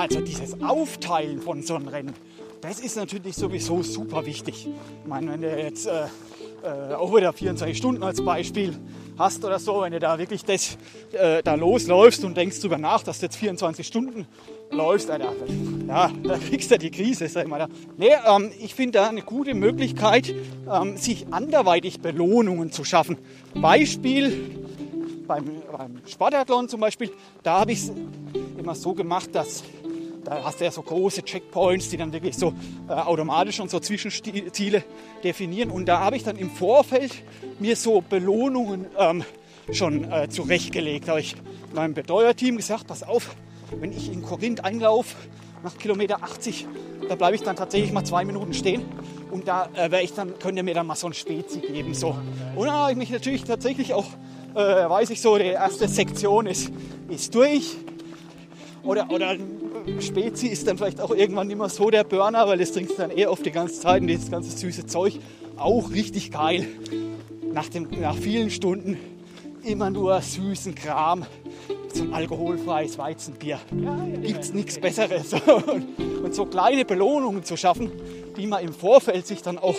Also dieses Aufteilen von so einem Rennen, das ist natürlich sowieso super wichtig. Ich meine, wenn du jetzt äh, äh, auch wieder 24 Stunden als Beispiel hast oder so, wenn du da wirklich das, äh, da losläufst und denkst drüber nach, dass du jetzt 24 Stunden läufst, Alter, ja, da kriegst du die Krise, sag ich mal. Nee, ähm, ich finde da eine gute Möglichkeit, ähm, sich anderweitig Belohnungen zu schaffen. Beispiel beim, beim Spartathlon zum Beispiel, da habe ich es immer so gemacht, dass da hast du ja so große Checkpoints, die dann wirklich so äh, automatisch und so Zwischenziele definieren. Und da habe ich dann im Vorfeld mir so Belohnungen ähm, schon äh, zurechtgelegt. Da habe ich meinem Betreuerteam gesagt, pass auf, wenn ich in Korinth einlaufe, nach Kilometer 80, da bleibe ich dann tatsächlich mal zwei Minuten stehen. Und da äh, ich dann, könnt ihr mir dann mal so ein Spezi geben. So. Und dann habe ich mich natürlich tatsächlich auch, äh, weiß ich so, die erste Sektion ist, ist durch. Oder, oder Spezi ist dann vielleicht auch irgendwann nicht mehr so der Burner, weil das trinkst du dann eher auf die ganze Zeit und dieses ganze süße Zeug. Auch richtig geil. Nach, dem, nach vielen Stunden immer nur süßen Kram zum alkoholfreies Weizenbier. Gibt es nichts Besseres. Und so kleine Belohnungen zu schaffen, die man im Vorfeld sich dann auch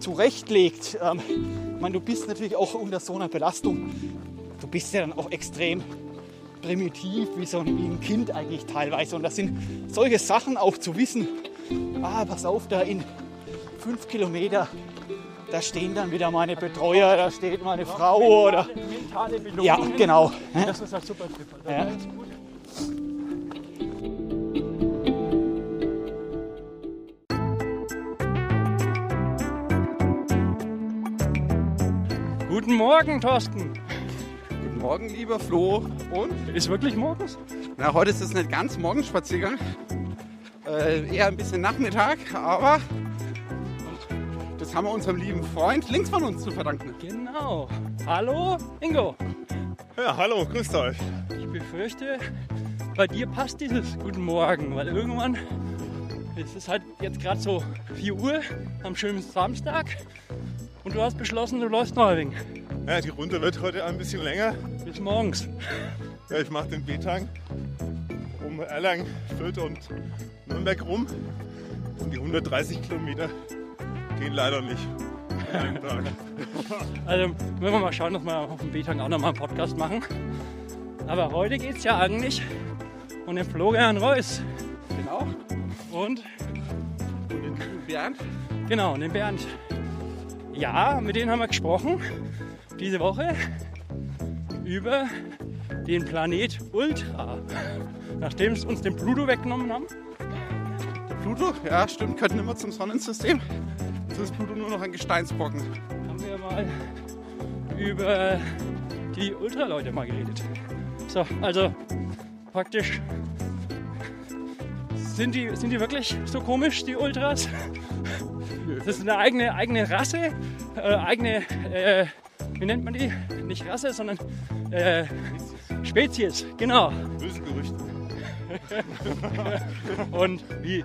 zurechtlegt. Ähm, ich meine, du bist natürlich auch unter so einer Belastung. Du bist ja dann auch extrem primitiv, wie so ein, wie ein Kind eigentlich teilweise. Und das sind solche Sachen auch zu wissen. Ah, pass auf, da in fünf Kilometer, da stehen dann wieder meine Betreuer, da steht meine Frau oder. Ja, genau. Das ist ein super Tipp. Ja. Guten Morgen, Thorsten. Guten Morgen, lieber Flo. Und? Ist wirklich morgens? Na, heute ist es nicht ganz Morgenspaziergang. Äh, eher ein bisschen Nachmittag, aber das haben wir unserem lieben Freund links von uns zu verdanken. Genau. Hallo, Ingo. Ja, hallo, grüßt euch. Ich befürchte, bei dir passt dieses Guten Morgen, weil irgendwann es ist halt jetzt gerade so 4 Uhr am schönen Samstag und du hast beschlossen, du läufst noch ein wenig. Ja, die Runde wird heute ein bisschen länger. Bis morgens. Ja, ich mache den B-Tang um Erlangen, Fürth und Nürnberg rum. Und die 130 Kilometer gehen leider nicht. also müssen wir mal schauen, dass wir auf dem B-Tang auch nochmal einen Podcast machen. Aber heute geht es ja eigentlich um den Florian Reuss. Genau. Und? Und den Bernd. Genau, und den Bernd. Ja, mit denen haben wir gesprochen diese Woche über den Planet Ultra. Nachdem sie uns den Pluto weggenommen haben. Der Pluto, ja stimmt, könnten immer zum Sonnensystem. Jetzt ist Pluto nur noch ein Gesteinsbrocken. Haben wir mal über die Ultraleute mal geredet. So, also praktisch sind die, sind die wirklich so komisch, die Ultras? Das ist eine eigene, eigene Rasse, äh, eigene äh, wie nennt man die? Nicht Rasse, sondern äh, Spezies, genau. Böse Gerüchte. und wie?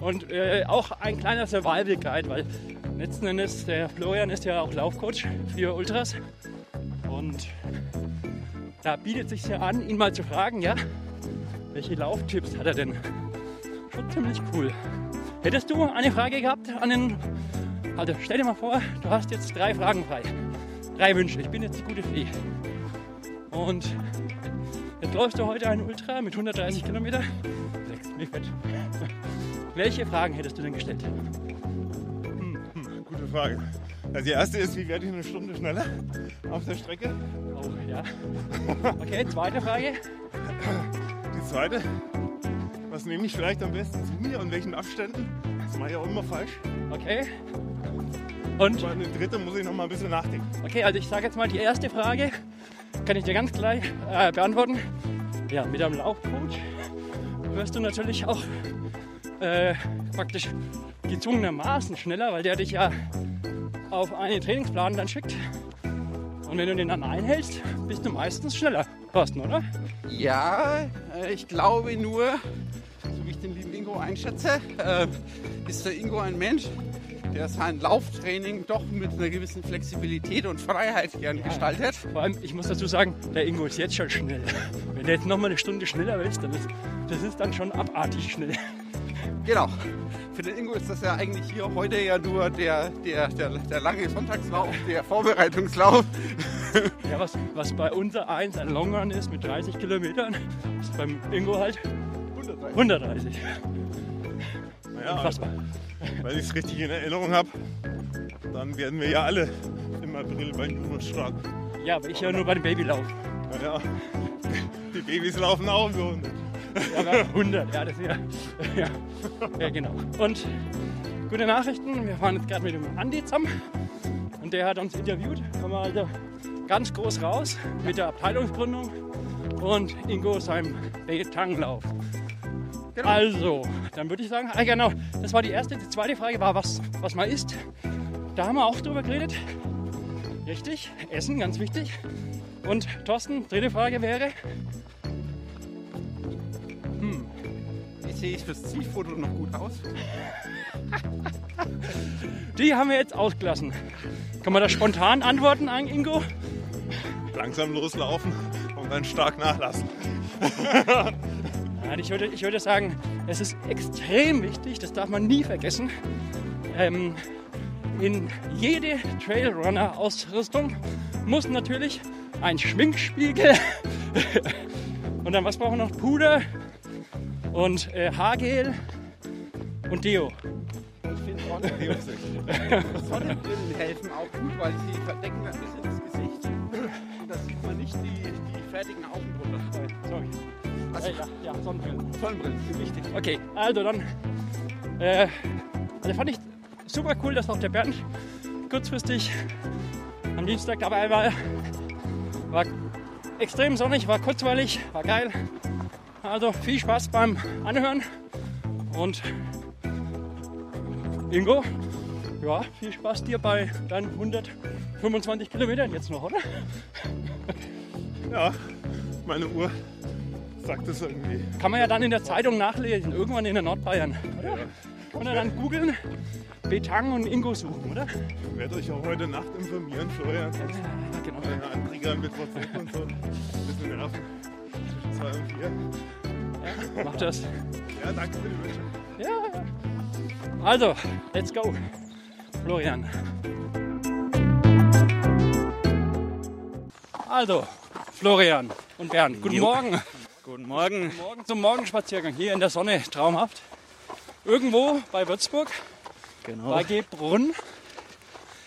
Und äh, auch ein kleiner Survival Guide, weil letzten Endes der Florian ist ja auch Laufcoach für Ultras. Und da bietet sich ja an, ihn mal zu fragen, ja, welche Lauftipps hat er denn? Schon ziemlich cool. Hättest du eine Frage gehabt an den. Also stell dir mal vor, du hast jetzt drei Fragen frei drei Wünsche. Ich bin jetzt die gute Fee. Und jetzt läufst du heute einen Ultra mit 130 Kilometer. Leckst mich fett. Welche Fragen hättest du denn gestellt? Hm, hm, gute Frage. Also die erste ist, wie werde ich eine Stunde schneller auf der Strecke? Oh, ja. Okay, zweite Frage. Die zweite, was nehme ich vielleicht am besten zu mir und welchen Abständen? Das mache ich auch immer falsch. Okay. Und? Bei der dritte muss ich noch mal ein bisschen nachdenken. Okay, also ich sage jetzt mal die erste Frage, kann ich dir ganz gleich äh, beantworten. Ja, mit einem Laufcoach wirst du natürlich auch äh, praktisch gezwungenermaßen schneller, weil der dich ja auf einen Trainingsplan dann schickt. Und wenn du den dann einhältst, bist du meistens schneller, Thorsten, oder? Ja, äh, ich glaube nur, so wie ich den lieben Ingo einschätze, äh, ist der Ingo ein Mensch, der sein Lauftraining doch mit einer gewissen Flexibilität und Freiheit gern gestaltet. Vor allem, ich muss dazu sagen, der Ingo ist jetzt schon schnell. Wenn der jetzt noch mal eine Stunde schneller ist, dann ist das ist dann schon abartig schnell. Genau. Für den Ingo ist das ja eigentlich hier heute ja nur der, der, der, der lange Sonntagslauf, der Vorbereitungslauf. Ja, was, was bei unser eins ein Longrun ist mit 30 Kilometern, ist beim Ingo halt 130. Naja, Unfassbar. weil ich es richtig in Erinnerung habe, dann werden wir ja alle im April bei Juno starten. Ja, aber ich ja nur bei dem Babylauf. Naja, die Babys laufen auch über 100. Ja, aber 100, ja, das ist ja, ja. Ja, genau. Und gute Nachrichten, wir fahren jetzt gerade mit dem Andi zusammen und der hat uns interviewt. Kommen wir also ganz groß raus mit der Abteilungsgründung und Ingo seinem Betanglauf. Genau. Also, dann würde ich sagen, ah, genau, das war die erste. Die zweite Frage war, was, was man isst. Da haben wir auch drüber geredet. Richtig, Essen, ganz wichtig. Und Thorsten, dritte Frage wäre, Wie sehe ich fürs Zielfoto noch gut aus? die haben wir jetzt ausgelassen. Kann man da spontan antworten an Ingo? Langsam loslaufen und dann stark nachlassen. Ja, ich, würde, ich würde sagen, es ist extrem wichtig, das darf man nie vergessen. Ähm, in jede Trailrunner-Ausrüstung muss natürlich ein Schminkspiegel und dann was brauchen wir noch? Puder und äh, Haargel und Deo. Sonnenbrillen helfen auch gut, weil sie verdecken ein bisschen das Gesicht. Und da sieht man nicht die, die fertigen Augen drunter. Sorry. Also, Äh, ja, ja, Sonnenbrillen. Sonnenbrillen sind wichtig. Okay, also dann. Äh, also fand ich super cool, dass auch der Bernd kurzfristig am Dienstag dabei war. War extrem sonnig, war kurzweilig, war geil. Also viel Spaß beim Anhören. Und Ingo, ja, viel Spaß dir bei deinen 125 Kilometern jetzt noch, oder? Ja, meine Uhr sagt es irgendwie. Kann man ja dann in der Zeitung nachlesen, irgendwann in der Nordbayern. Oder? Und dann googeln, Betang und Ingo suchen, oder? Ich werde euch auch heute Nacht informieren, Florian. Ja, genau. Meine Anträge mit WhatsApp und so. Ein bisschen nerven. Zwischen zwei und vier. Mach das. Ja, danke für die Wünsche. Ja, ja. Also, let's go. Florian. Also, Florian und Bernd, guten. Morgen. Guten Morgen. Morgen zum Morgenspaziergang hier in der Sonne, traumhaft. Irgendwo bei Würzburg, Genau. bei Gebrunn.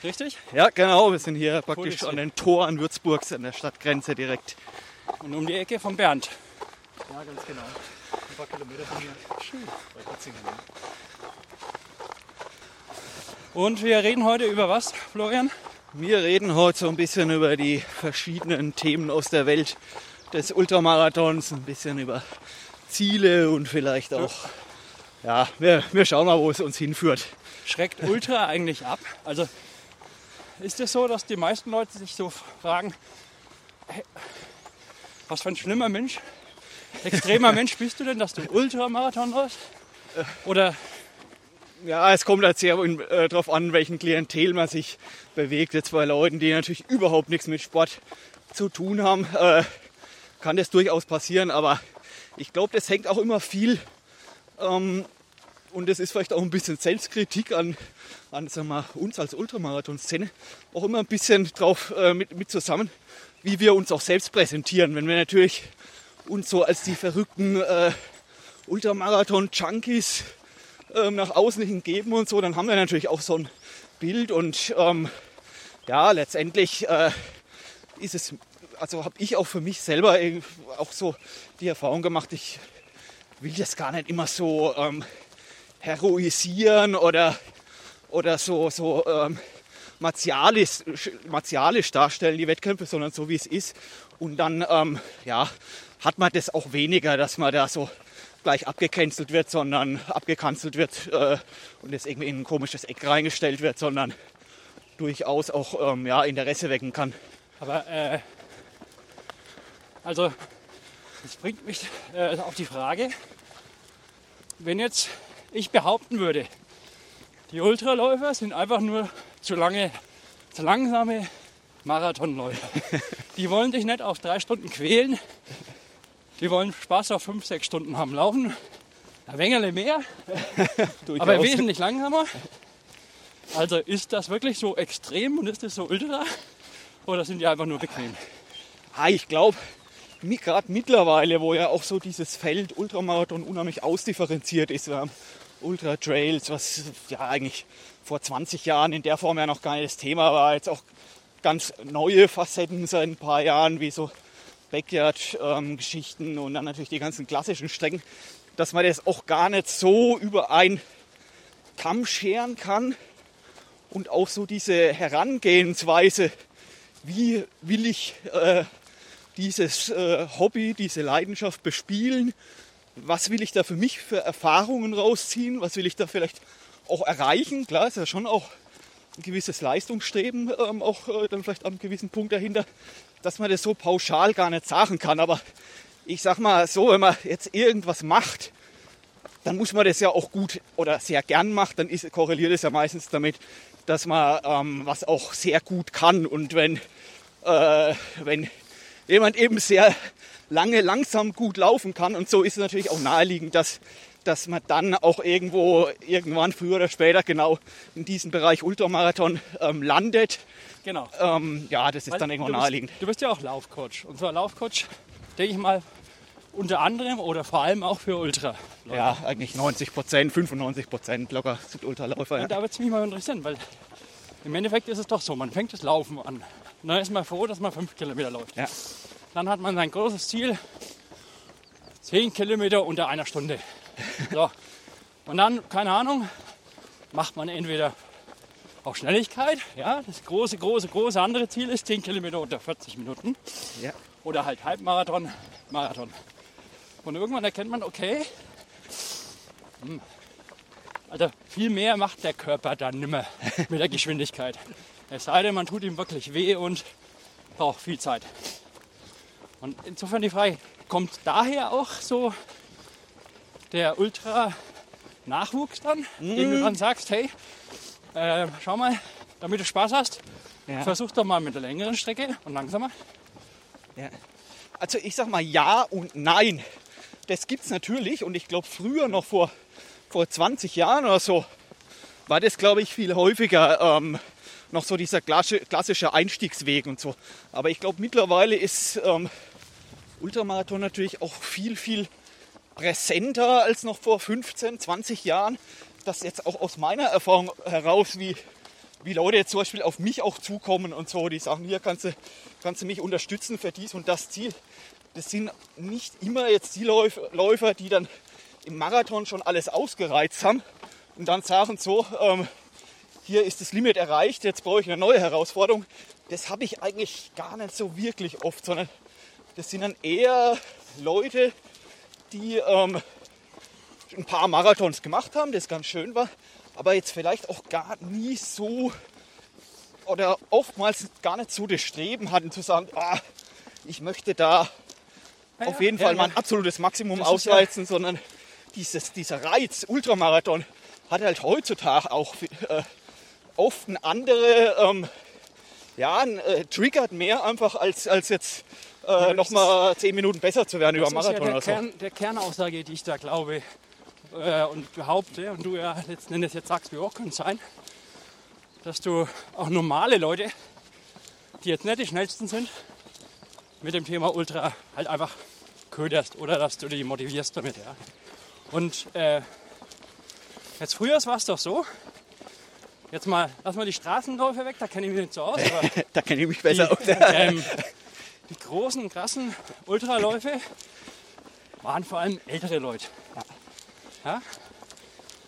Richtig? Ja, genau. Wir sind hier praktisch an den Toren Würzburgs an der Stadtgrenze direkt. Und um die Ecke von Bernd. Ja, ganz genau. Ein paar Kilometer von hier. Schön. Bei Kitzingen. Und wir reden heute über was, Florian? Wir reden heute so ein bisschen über die verschiedenen Themen aus der Welt des Ultramarathons, ein bisschen über Ziele und vielleicht auch, ja, wir, wir schauen mal, wo es uns hinführt. Schreckt Ultra eigentlich ab? Also ist es so, dass die meisten Leute sich so fragen, hey, was für ein schlimmer Mensch, extremer Mensch bist du denn, dass du Ultramarathon läufst? Oder Ja, es kommt halt sehr äh, darauf an, welchen Klientel man sich bewegt. Jetzt bei Leuten, die natürlich überhaupt nichts mit Sport zu tun haben, äh, kann das durchaus passieren. Aber ich glaube, das hängt auch immer viel ähm, und das ist vielleicht auch ein bisschen Selbstkritik an, an sagen wir, uns als Ultramarathon-Szene auch immer ein bisschen drauf äh, mit, mit zusammen, wie wir uns auch selbst präsentieren. Wenn wir natürlich uns so als die verrückten äh, Ultramarathon-Junkies ähm, nach außen hin geben und so, dann haben wir natürlich auch so ein Bild und ähm, ja, letztendlich äh, ist es, also habe ich auch für mich selber auch so die Erfahrung gemacht, ich will das gar nicht immer so ähm, heroisieren oder, oder so, so ähm, martialisch, martialisch darstellen, die Wettkämpfe, sondern so wie es ist. Und dann ähm, ja, hat man das auch weniger, dass man da so gleich abgecancelt wird, sondern abgekanzelt wird äh, und das irgendwie in ein komisches Eck reingestellt wird, sondern durchaus auch ähm, ja, Interesse wecken kann. Aber äh, also das bringt mich äh, auf die Frage, wenn jetzt ich behaupten würde, Die Ultraläufer sind einfach nur zu lange, zu langsame Marathonläufer. Die wollen dich nicht auf drei Stunden quälen. Die wollen Spaß auf fünf, sechs Stunden haben. Laufen ein wenig mehr, aber wesentlich langsamer. Also ist das wirklich so extrem und ist das so ultra? Oder sind die einfach nur bequem? Ah, ich glaube, gerade mittlerweile, wo ja auch so dieses Feld Ultramarathon unheimlich ausdifferenziert ist, wir haben Ultra Trails, was ja eigentlich vor 20 Jahren in der Form ja noch gar nicht das Thema war, jetzt auch ganz neue Facetten seit ein paar Jahren, wie so Backyard-Geschichten und dann natürlich die ganzen klassischen Strecken, dass man das auch gar nicht so über einen Kamm scheren kann und auch so diese Herangehensweise, wie will ich äh, dieses äh, Hobby, diese Leidenschaft bespielen? Was will ich da für mich für Erfahrungen rausziehen? Was will ich da vielleicht auch erreichen? Klar, ist ja schon auch ein gewisses Leistungsstreben, ähm, auch äh, dann vielleicht einem gewissen Punkt dahinter, dass man das so pauschal gar nicht sagen kann. Aber ich sag mal so, wenn man jetzt irgendwas macht, dann muss man das ja auch gut oder sehr gern macht, dann ist, korreliert es ja meistens damit, dass man ähm, was auch sehr gut kann. Und wenn, äh, wenn jemand eben sehr lange langsam gut laufen kann und so ist es natürlich auch naheliegend, dass, dass man dann auch irgendwo irgendwann früher oder später genau in diesem Bereich Ultramarathon ähm, landet. Genau. Ähm, ja, das ist dann irgendwo du bist, naheliegend. Du bist ja auch Laufcoach. Und zwar Laufcoach, denke ich mal, unter anderem oder vor allem auch für Ultra. Ja, eigentlich 90 Prozent, 95 Prozent locker sind Ultraläufer. Ja. Und da würde es mich mal interessieren, weil im Endeffekt ist es doch so, man fängt das Laufen an. Und dann ist man froh, dass man fünf Kilometer läuft. Ja. Dann hat man sein großes Ziel, 10 Kilometer unter einer Stunde. So. Und dann, keine Ahnung, macht man entweder auf Schnelligkeit, ja, das große, große, große andere Ziel ist 10 Kilometer unter 40 Minuten. Ja. Oder halt Halbmarathon, Marathon. Und irgendwann erkennt man, okay, hm, also viel mehr macht der Körper dann nimmer mit der Geschwindigkeit. Es sei denn, man tut ihm wirklich weh und braucht viel Zeit. Und insofern die Frage, kommt daher auch so der Ultra-Nachwuchs dann, den du dann sagst, hey, äh, schau mal, damit du Spaß hast, Ja. versuch doch mal mit der längeren Strecke und langsamer. Ja. Also ich sag mal ja und nein. Das gibt's natürlich und ich glaube früher noch vor, vor 20 Jahren oder so war das glaube ich viel häufiger ähm, noch so dieser klassische, Einstiegsweg und so. Aber ich glaube mittlerweile ist ähm, Ultramarathon natürlich auch viel, viel präsenter als noch vor 15, 20 Jahren. Das jetzt auch aus meiner Erfahrung heraus, wie, wie Leute jetzt zum Beispiel auf mich auch zukommen und so, die sagen, hier kannst du, kannst du mich unterstützen für dies und das Ziel. Das sind nicht immer jetzt die Läuf- Läufer, die dann im Marathon schon alles ausgereizt haben und dann sagen so, ähm, hier ist das Limit erreicht, jetzt brauche ich eine neue Herausforderung. Das habe ich eigentlich gar nicht so wirklich oft, sondern das sind dann eher Leute, die ähm, ein paar Marathons gemacht haben, das ganz schön war, aber jetzt vielleicht auch gar nie so oder oftmals gar nicht so das Streben hatten zu sagen, ah, ich möchte da Ja, auf jeden ja, Fall ja. mein absolutes Maximum ausreizen, sondern dieses, dieser Reiz, Ultramarathon, hat halt heutzutage auch äh, oft ein andere, ähm, ja, ein, äh, triggert mehr einfach als, als jetzt äh, nochmal zehn Minuten besser zu werden über ist ja Marathon der, oder so. Kern, der Kernaussage, die ich da glaube äh, und behaupte, und du ja letzten Endes jetzt sagst, wie auch könnte es sein, dass du auch normale Leute, die jetzt nicht die schnellsten sind, mit dem Thema Ultra halt einfach köderst oder dass du die motivierst damit. Ja. Und äh, jetzt früher war es doch so, jetzt mal, lass mal die Straßenläufe weg, da kenne ich mich nicht so aus, aber Da kenne ich mich besser aus. die, ähm, die großen, krassen Ultraläufe waren vor allem ältere Leute. Ja?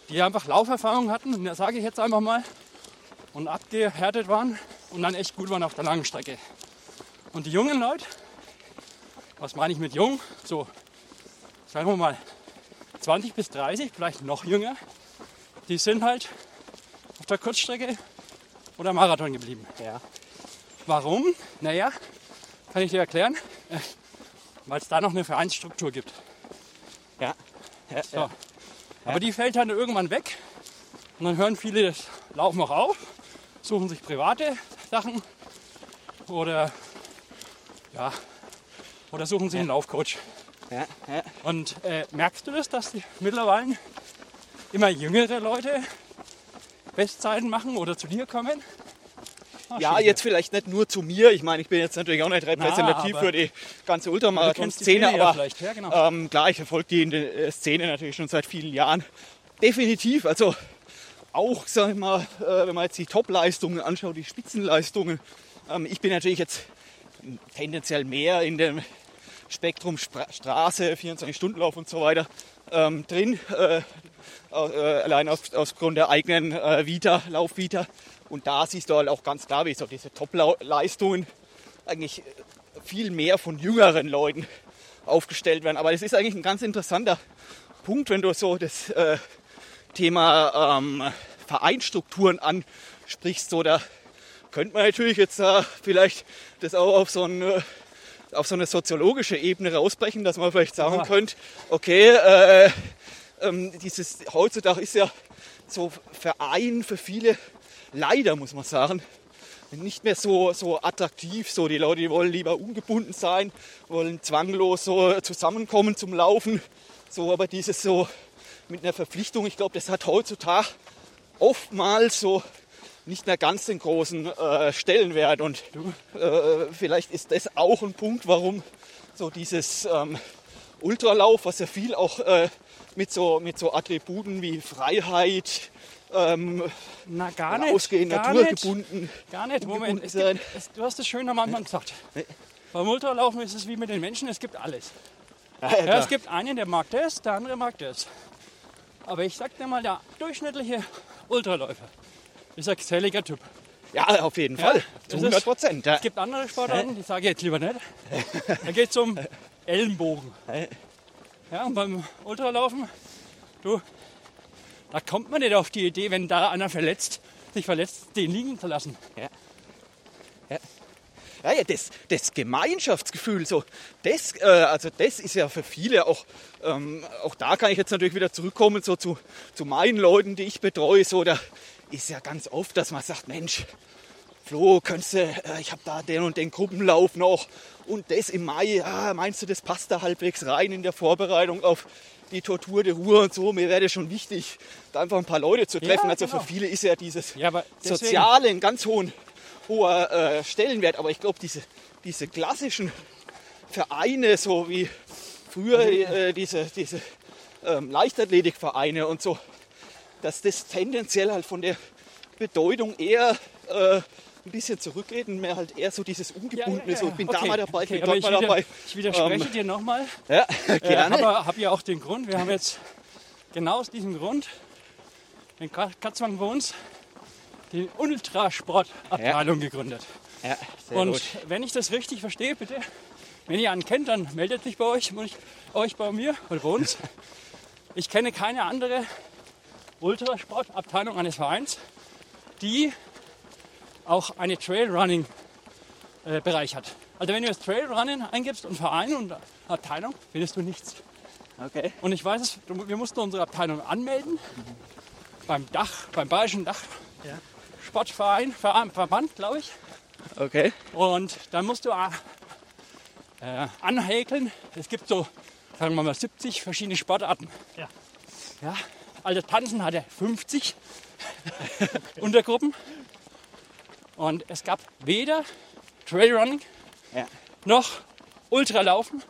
Die einfach Lauferfahrung hatten, und das sage ich jetzt einfach mal, und abgehärtet waren und dann echt gut waren auf der langen Strecke. Und die jungen Leute, was meine ich mit jung? So, sagen wir mal 20 bis 30, vielleicht noch jünger, die sind halt auf der Kurzstrecke oder Marathon geblieben. Ja. Warum? Naja, kann ich dir erklären. Äh, Weil es da noch eine Vereinsstruktur gibt. Ja. Ja, So. ja. Aber die fällt dann irgendwann weg. Und dann hören viele das Laufen auch auf, suchen sich private Sachen oder ja, oder suchen sich einen Laufcoach. Ja. Und äh, merkst du das, dass die mittlerweile immer jüngere Leute Bestzeiten machen oder zu dir kommen? Ah, Ja, schön. jetzt vielleicht nicht nur zu mir. Ich meine, ich bin jetzt natürlich auch nicht repräsentativ aber- für die ganze Ultramarathon-Szene, aber vielleicht, ja, genau. ähm, klar, ich verfolge die in der äh, Szene natürlich schon seit vielen Jahren. Definitiv, also auch, sag ich mal, äh, wenn man jetzt die Top-Leistungen anschaut, die Spitzenleistungen. Ähm, ich bin natürlich jetzt tendenziell mehr in dem Spektrum Spra Straße, 24-Stunden-Lauf und so weiter ähm, drin. Äh, allein aus, aufgrund der eigenen äh, Vita, Laufvita. Und da siehst du halt auch ganz klar, wie so diese Top-Leistungen eigentlich äh, viel mehr von jüngeren Leuten aufgestellt werden. Aber das ist eigentlich ein ganz interessanter Punkt, wenn du so das äh, Thema ähm, Vereinstrukturen ansprichst. So, da könnte man natürlich jetzt äh, vielleicht das auch auf so, ein, äh, auf so eine soziologische Ebene rausbrechen, dass man vielleicht sagen Ja. könnte, okay, äh, ähm, dieses heutzutage ist ja so Verein für viele, leider muss man sagen, nicht mehr so, so attraktiv. So, die Leute die wollen lieber ungebunden sein, wollen zwanglos so zusammenkommen zum Laufen. So, aber dieses so mit einer Verpflichtung, ich glaube, das hat heutzutage oftmals so nicht mehr ganz den großen äh, Stellenwert. Und äh, vielleicht ist das auch ein Punkt, warum so dieses ähm, Ultralauf, was ja viel auch äh, mit, so, mit so Attributen wie Freiheit, ähm, Na, gar nicht. Ausgehen, gar nicht. naturgebunden. Gar nicht. Moment. Es gibt, es, du hast es schön am Anfang gesagt. Beim Ultralaufen ist es wie mit den Menschen, es gibt alles. Ja, ja, Ja, es gibt einen, der mag das, der andere mag das. Aber ich sag dir mal, der durchschnittliche Ultraläufer ist ein geselliger Typ. ja, auf jeden Fall. Zu das ist- 100 Prozent. Es gibt andere Sportarten, die sage ich jetzt lieber nicht. Da geht es um Ellenbogen. Ja, und beim Ultralaufen, du, da kommt man nicht auf die Idee, wenn da einer verletzt, sich verletzt, den liegen zu lassen. Ja, ja, das, das Gemeinschaftsgefühl, so, das, äh, also das ist ja für viele auch, ähm, auch da kann ich jetzt natürlich wieder zurückkommen, so zu, zu meinen Leuten, die ich betreue, so, da ist ja ganz oft, dass man sagt, Mensch, Flo, könntest du, äh, ich habe da den und den Gruppenlauf noch und das im Mai, ah, meinst du, das passt da halbwegs rein in der Vorbereitung auf die Tortur der Ruhe und so, mir wäre das schon wichtig, da einfach ein paar Leute zu treffen. Ja, also genau. für viele ist ja dieses Ja, Soziale ein ganz hohen, hoher äh, Stellenwert. Aber ich glaube, diese, diese klassischen Vereine, so wie früher äh, diese, diese ähm, Leichtathletikvereine und so, dass das tendenziell halt von der Bedeutung eher äh, ein bisschen zurückgeht und mehr halt eher so dieses Ungebundene, so ich bin da Okay, mal dabei, ich okay, bin dort ich mal wieder- dabei. Ich widerspreche Ähm, dir nochmal. Ja, Äh, gerne. aber habe ja auch den Grund, wir haben jetzt genau aus diesem Grund in Ka- Katzwang bei uns die Ultrasportabteilung gegründet. ja, sehr Und gut. wenn ich das richtig verstehe, bitte, wenn ihr einen kennt, dann meldet sich bei euch, und ich- euch bei mir oder bei uns. Ich kenne keine andere Ultrasportabteilung eines Vereins, die auch eine Trailrunning-Bereich hat. Also wenn du jetzt Trailrunning eingibst und Verein und Abteilung, findest du nichts. Okay. Und ich weiß es, wir mussten unsere Abteilung anmelden beim Dach, beim Bayerischen Dach Sportverein, Verein, Verband, glaube ich. Okay. Und dann musst du äh, anhäkeln. Es gibt so, sagen wir mal, 70 verschiedene Sportarten. Ja. Ja, also Tanzen hatte 50 Untergruppen. Und es gab weder Trailrunning, Ja. noch Ultralaufen,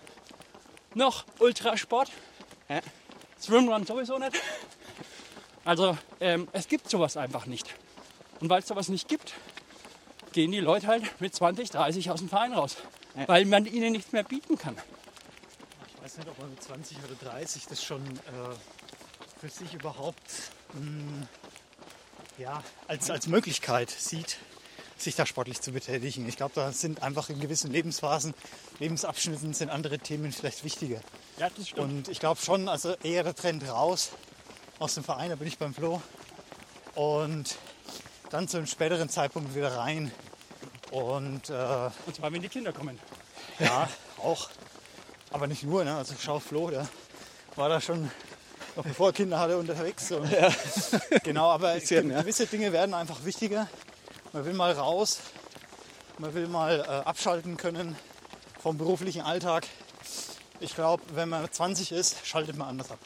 noch Ultrasport. Ja. Swimrun sowieso nicht. Also ähm, es gibt sowas einfach nicht. Und weil es sowas nicht gibt, gehen die Leute halt mit 20, 30 aus dem Verein raus. Weil man ihnen nichts mehr bieten kann. Ich weiß nicht, ob man mit 20 oder 30 das schon äh, für sich überhaupt mh, ja, als, als Möglichkeit sieht, sich da sportlich zu betätigen. Ich glaube, da sind einfach in gewissen Lebensphasen, Lebensabschnitten sind andere Themen vielleicht wichtiger. Ja, das stimmt. Und ich glaube schon, also eher der Trend raus aus dem Verein, da bin ich beim Flo. Und dann zu einem späteren Zeitpunkt wieder rein. Und äh, Und zwar, wenn die Kinder kommen. ja, auch. Aber nicht nur, ne? Also schau Flo, der war da schon noch bevor er Kinder hatte unterwegs. Und Genau, aber Bisschen, ja. gewisse Dinge werden einfach wichtiger. Man will mal raus, man will mal äh, abschalten können vom beruflichen Alltag. Ich glaube, wenn man 20 ist, schaltet man anders ab.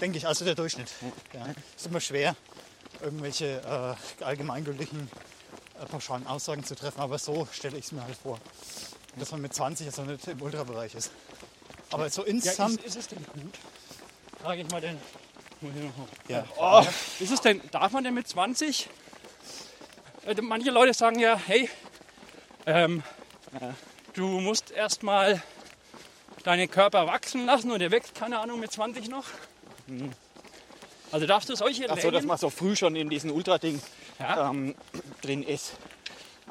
Denke ich, also der Durchschnitt. Ja. Ist immer schwer, irgendwelche äh, allgemeingültigen äh, pauschalen Aussagen zu treffen, aber so stelle ich es mir halt vor. Dass man mit 20 also nicht im Ultrabereich ist. Aber so Ja, insgesamt, ist, ist es denn gut? Frage ich mal den. Ja. Oh, ist es denn, darf man denn mit 20? Äh, Manche Leute sagen ja, hey, ähm, du musst erstmal deinen Körper wachsen lassen und der wächst, keine Ahnung, mit 20 noch. Also darfst du solche Ach so, dass man so früh schon in diesem Ultra-Ding Ja. ähm, drin ist.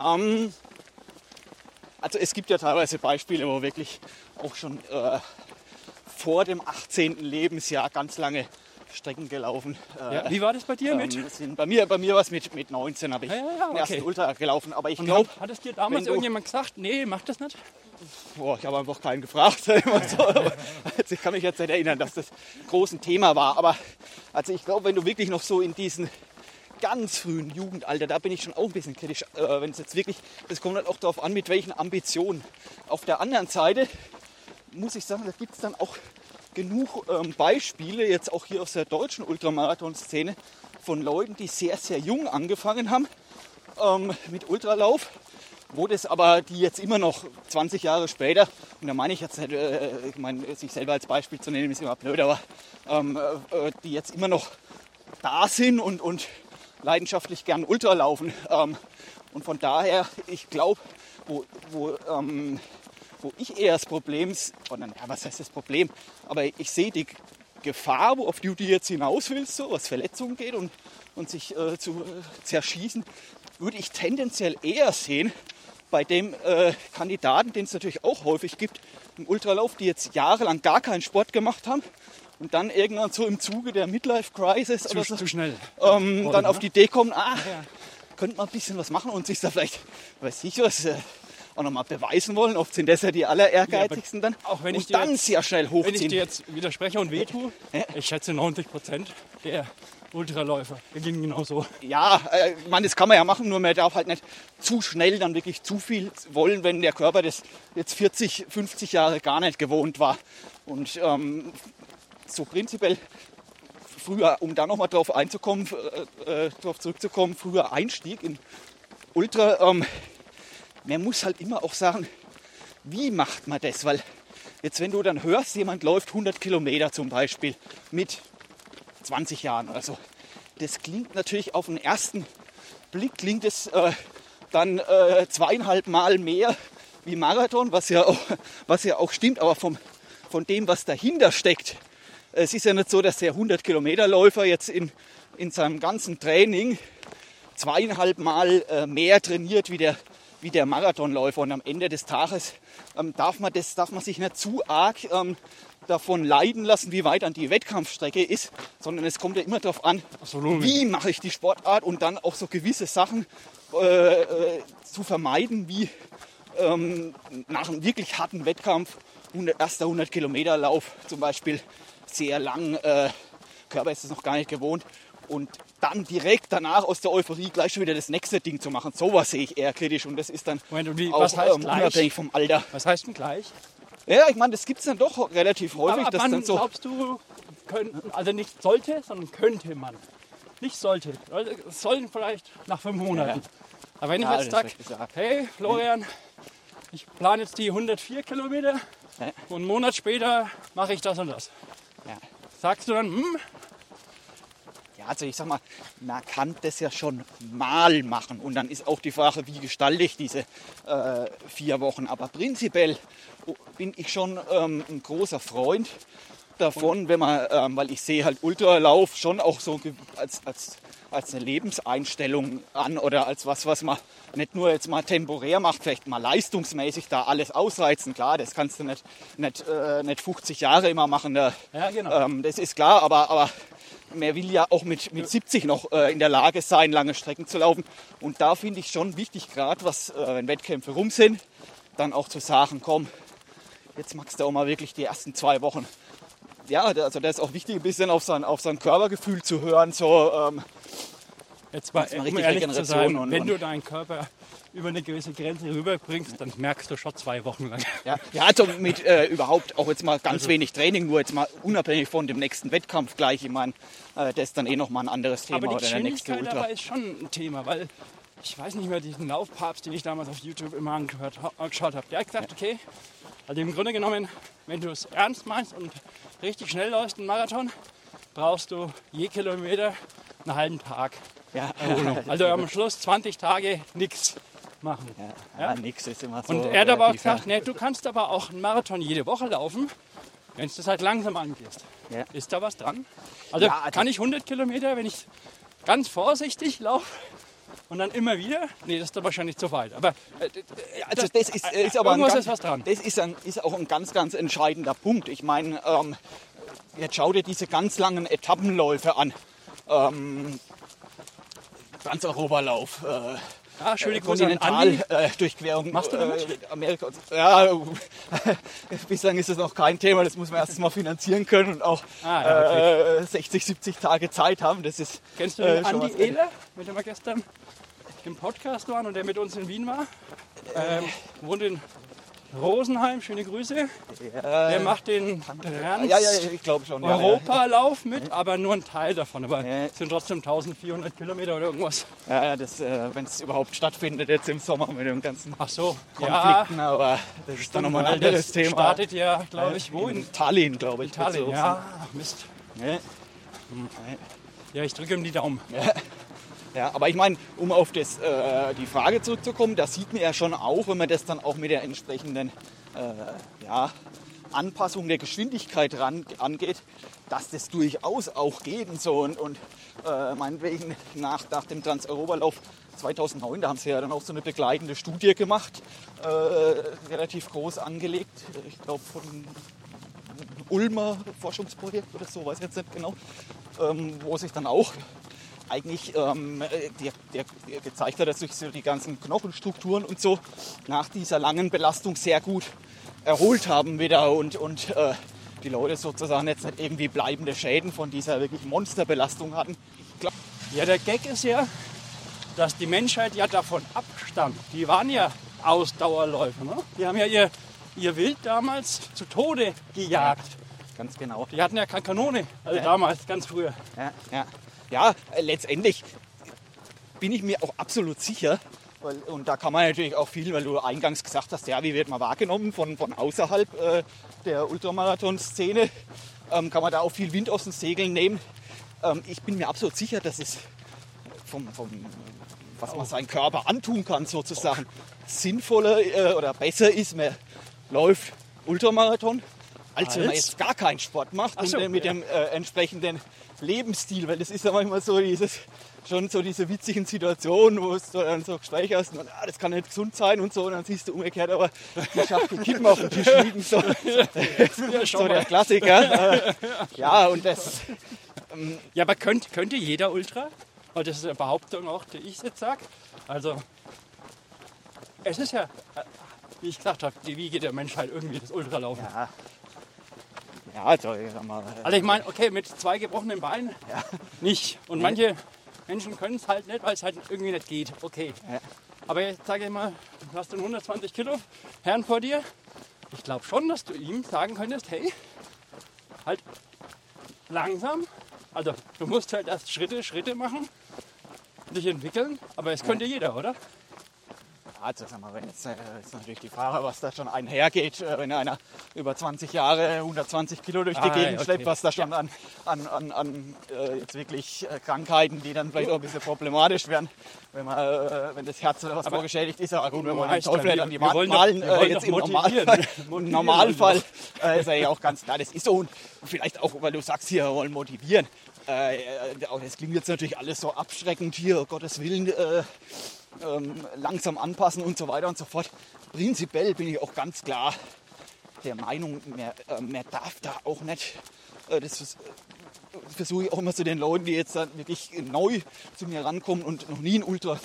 Ähm, also es gibt ja teilweise Beispiele, wo wirklich auch schon äh, vor dem 18. Lebensjahr ganz lange Strecken gelaufen. Äh, ja. Wie war das bei dir mit? ähm, sind bei mir, bei mir war es mit, mit 19, habe ich Ja, ja, den ersten okay. Ultra gelaufen. Aber ich glaube, hat es dir damals irgendjemand gesagt, nee, mach das nicht? Boah, ich habe einfach keinen gefragt. Also ich kann mich jetzt nicht erinnern, dass das groß ein Thema war. Aber also ich glaube, wenn du wirklich noch so in diesen ganz frühen Jugendalter, da bin ich schon auch ein bisschen kritisch, äh, wenn es jetzt wirklich, das kommt halt auch darauf an, mit welchen Ambitionen. Auf der anderen Seite muss ich sagen, da gibt es dann auch genug ähm, Beispiele, jetzt auch hier aus der deutschen Ultramarathon-Szene, von Leuten, die sehr, sehr jung angefangen haben ähm, mit Ultralauf wo das aber die jetzt immer noch 20 Jahre später, und da meine ich jetzt äh, ich meine, sich selber als Beispiel zu nehmen, ist immer blöd, aber ähm, äh, die jetzt immer noch da sind und, und leidenschaftlich gern Ultra laufen. Ähm, und von daher, ich glaube, wo, wo, ähm, wo ich eher das Problem, oder ja, was heißt das Problem, aber ich sehe die Gefahr, wo auf die du jetzt hinaus willst, so, was Verletzungen geht und, und sich äh, zu äh, zerschießen, würde ich tendenziell eher sehen bei dem äh, Kandidaten, den es natürlich auch häufig gibt im Ultralauf, die jetzt jahrelang gar keinen Sport gemacht haben und dann irgendwann so im Zuge der Midlife-Crisis Zu, oder so, zu schnell. ähm, dann auf die Idee kommen, ah, könnte man ein bisschen was machen und sich da vielleicht, weiß ich was, äh, auch nochmal beweisen wollen. Oft sind das ja die aller ehrgeizigsten dann. auch wenn ich und dir dann jetzt- sehr schnell Wenn ich hochziehen. dir jetzt widerspreche und wehtue, Ja. ich schätze 90 Prozent der Ultraläufer. Wir gingen genauso. Ja, äh, ich meine, das kann man ja machen, nur man darf halt nicht zu schnell dann wirklich zu viel wollen, wenn der Körper das jetzt 40, 50 Jahre gar nicht gewohnt war. Und ähm, so prinzipiell früher, um da nochmal drauf einzukommen, äh, äh, drauf zurückzukommen, früher Einstieg in Ultra, ähm, man muss halt immer auch sagen, wie macht man das? Weil jetzt, wenn du dann hörst, jemand läuft 100 Kilometer zum Beispiel mit 20 Jahren oder so. Das klingt natürlich auf den ersten Blick klingt es äh, dann äh, zweieinhalb Mal mehr wie Marathon, was ja auch, was ja auch stimmt, aber vom, von dem, was dahinter steckt. Es ist ja nicht so, dass der 100 Kilometer Läufer jetzt in, in seinem ganzen Training zweieinhalb Mal äh, mehr trainiert wie der, wie der Marathonläufer. Und am Ende des Tages ähm, darf, man das, darf man sich nicht zu arg ähm, davon leiden lassen, wie weit an die Wettkampfstrecke ist, sondern es kommt ja immer darauf an, Absolut. wie mache ich die Sportart und dann auch so gewisse Sachen äh, äh, zu vermeiden, wie ähm, nach einem wirklich harten Wettkampf, 100, erster 100 Kilometer Lauf zum Beispiel, sehr lang, äh, Körper ist es noch gar nicht gewohnt und dann direkt danach aus der Euphorie gleich schon wieder das nächste Ding zu machen. Sowas sehe ich eher kritisch und das ist dann Moment, wie- auch was heißt ähm, gleich? unabhängig vom Alter. Was heißt denn gleich? Ja, ich meine, das gibt es dann doch relativ häufig, Aber ab dass wann dann so glaubst du, könnten, also nicht sollte, sondern könnte man. Nicht sollte. Also sollen vielleicht nach fünf Monaten. Aber wenn ich Ja, jetzt das sage, hey Florian, ich plane jetzt die 104 Kilometer Ja. und einen Monat später mache ich das und das. Ja. Sagst du dann, hm, Ja, also ich sag mal, man kann das ja schon mal machen. Und dann ist auch die Frage, wie gestalte ich diese äh, vier Wochen. Aber prinzipiell bin ich schon ähm, ein großer Freund davon, wenn man, ähm, weil ich sehe halt Ultralauf schon auch so als, als, als eine Lebenseinstellung an oder als was, was man nicht nur jetzt mal temporär macht, vielleicht mal leistungsmäßig da alles ausreizen. Klar, das kannst du nicht, nicht, äh, nicht 50 Jahre immer machen. Da, Ja, genau. ähm, das ist klar, aber, aber man will ja auch mit, mit 70 noch äh, in der Lage sein, lange Strecken zu laufen. Und da finde ich schon wichtig, gerade was, äh, wenn Wettkämpfe rum sind, dann auch zu sagen, komm, jetzt machst du auch mal wirklich die ersten zwei Wochen ja, also da ist auch wichtig, ein bisschen auf sein, auf sein Körpergefühl zu hören. So, ähm, Jetzt mal, mal um richtig ehrlich zu sein, wenn du deinen Körper über eine gewisse Grenze rüberbringst, dann merkst du schon zwei Wochen lang. ja, ja, also mit äh, überhaupt auch jetzt mal ganz wenig Training, nur jetzt mal unabhängig von dem nächsten Wettkampf gleich. Ich meine, äh, das ist dann eh nochmal ein anderes Thema Aber die oder der nächste Ultra. dabei ist schon ein Thema, weil ich weiß nicht mehr, diesen Laufpapst, den ich damals auf YouTube immer angehört, angeschaut habe, der hat gesagt, okay, also im Grunde genommen, wenn du es ernst meinst und richtig schnell läufst, einen Marathon, brauchst du je Kilometer einen halben Tag Ja, Erholung. Also am Schluss 20 Tage nichts machen. ja, nix ist immer so. Und er hat aber auch ja. gesagt, nee, du kannst aber auch einen Marathon jede Woche laufen, wenn du das halt langsam angehst. Ja. Ist da was dran? Also, Ja, also- kann ich 100 Kilometer, wenn ich ganz vorsichtig laufe und dann immer wieder? Nee, das ist dann wahrscheinlich zu weit. Aber äh, Also das ist, ist aber ein ganz, ist was dran. Das ist, ein, ist auch ein ganz, ganz entscheidender Punkt. Ich meine, ähm, jetzt schau dir diese ganz langen Etappenläufe an. Ähm, Transeuropalauf, äh, Ah, schöne Grüße an Andi. Kontinentaldurchquerung Machst du damit? äh, Amerika. Ja, bislang ist das noch kein Thema. Das muss man erst mal finanzieren können und auch Ah, ja, äh, 60, 70 Tage Zeit haben. Das ist Kennst du äh, den schon Andi Ehler, mit dem wir gestern im Podcast waren und der mit uns in Wien war? Ähm, wohnt in Rosenheim, schöne Grüße. Der macht den Trans Ja, ja. Ja, ja. Europalauf mit, aber nur ein Teil davon. Aber Ja. es sind trotzdem 1400 Kilometer oder irgendwas. Ja, ja, das, äh, wenn es überhaupt stattfindet jetzt im Sommer mit dem ganzen Ach so, Konflikten, aber das ist dann nochmal ein anderes das Thema. startet ja, glaube ich, wo? In in Tallinn, glaube ich. So Ja, Mist. Ja, ich drücke ihm die Daumen. Ja, aber ich meine, um auf das, äh, die Frage zurückzukommen, da sieht man ja schon auch, wenn man das dann auch mit der entsprechenden äh, ja, Anpassung der Geschwindigkeit ran, angeht, dass das durchaus auch geht und so. Und, und äh, meinetwegen nach, nach dem Trans-Europalauf 2009, da haben sie ja dann auch so eine begleitende Studie gemacht, äh, relativ groß angelegt, ich glaube von Ulmer Forschungsprojekt oder so, weiß ich jetzt nicht genau, ähm, wo sich dann auch eigentlich ähm, der, der, der gezeigt hat, dass sich so die ganzen Knochenstrukturen und so nach dieser langen Belastung sehr gut erholt haben wieder und, und äh, die Leute sozusagen jetzt nicht irgendwie bleibende Schäden von dieser wirklich Monsterbelastung hatten. Glaub, Ja, der Gag ist ja, dass die Menschheit ja davon abstammt. Die waren ja Ausdauerläufer. Ne? Die haben ja ihr, ihr Wild damals zu Tode gejagt. ganz genau. Die hatten ja keine Kanone, also damals, ganz früher. Ja, ja. Ja äh, letztendlich bin ich mir auch absolut sicher, weil, und da kann man natürlich auch viel, weil du eingangs gesagt hast, ja, wie wird man wahrgenommen von, von außerhalb äh, der Ultramarathon-Szene, ähm, kann man da auch viel Wind aus den Segeln nehmen. Ähm, ich bin mir absolut sicher, dass es vom, vom was man seinem Körper antun kann, sozusagen, sinnvoller äh, oder besser ist, man läuft Ultramarathon, als wenn man Als? jetzt gar keinen Sport macht Ach und so, äh, mit ja. dem äh, entsprechenden Lebensstil, weil das ist ja manchmal so dieses, schon so diese witzigen Situationen, wo du dann so Gespräche hast und ah, das kann nicht gesund sein und so und dann siehst du umgekehrt, aber die Schachtel Kippen auf dem Tisch liegen, so, so der Klassiker. Ja, und das, Ja, aber könnte, könnte jeder Ultra? Weil das ist eine Behauptung auch, die ich jetzt sage. Also, es ist ja, äh, wie ich gesagt habe, die Wiege der Menschheit irgendwie das Ultralaufen. ja, ja, also, ich sag mal, äh, Also ich meine, okay, mit zwei gebrochenen Beinen nicht. Und manche Menschen können es halt nicht, weil es halt irgendwie nicht geht. Okay. Ja. Aber jetzt sage ich mal, du hast einen 120 Kilo Herrn vor dir. Ich glaube schon, dass du ihm sagen könntest, hey, halt langsam. Also du musst halt erst Schritte, Schritte machen, dich entwickeln. Aber es könnte jeder, oder? Also, sag mal, wenn jetzt äh, ist natürlich die Frage, was da schon einhergeht, äh, wenn einer über 20 Jahre 120 Kilo durch die Ah, Gegend okay. schleppt, was da schon an, an, an, an äh, jetzt wirklich äh, Krankheiten, die dann vielleicht auch ein bisschen problematisch werden, wenn, man, äh, wenn das Herz oder was Aber- vorgeschädigt ist. Aber gut, wenn man den Teufel an die Wand doch- malen, wir äh, jetzt doch im. Normalfall, im Normalfall ist er ja auch ganz klar, das ist so. Und vielleicht auch, weil du sagst hier, wir wollen motivieren. Äh, das klingt jetzt natürlich alles so abschreckend hier, um Gottes Willen. Äh, ähm, langsam anpassen und so weiter und so fort. Prinzipiell bin ich auch ganz klar der Meinung, man, äh, man darf da auch nicht, äh, das vers- äh, versuche ich auch immer zu den Leuten, die jetzt dann wirklich neu zu mir rankommen und noch nie ein Ultra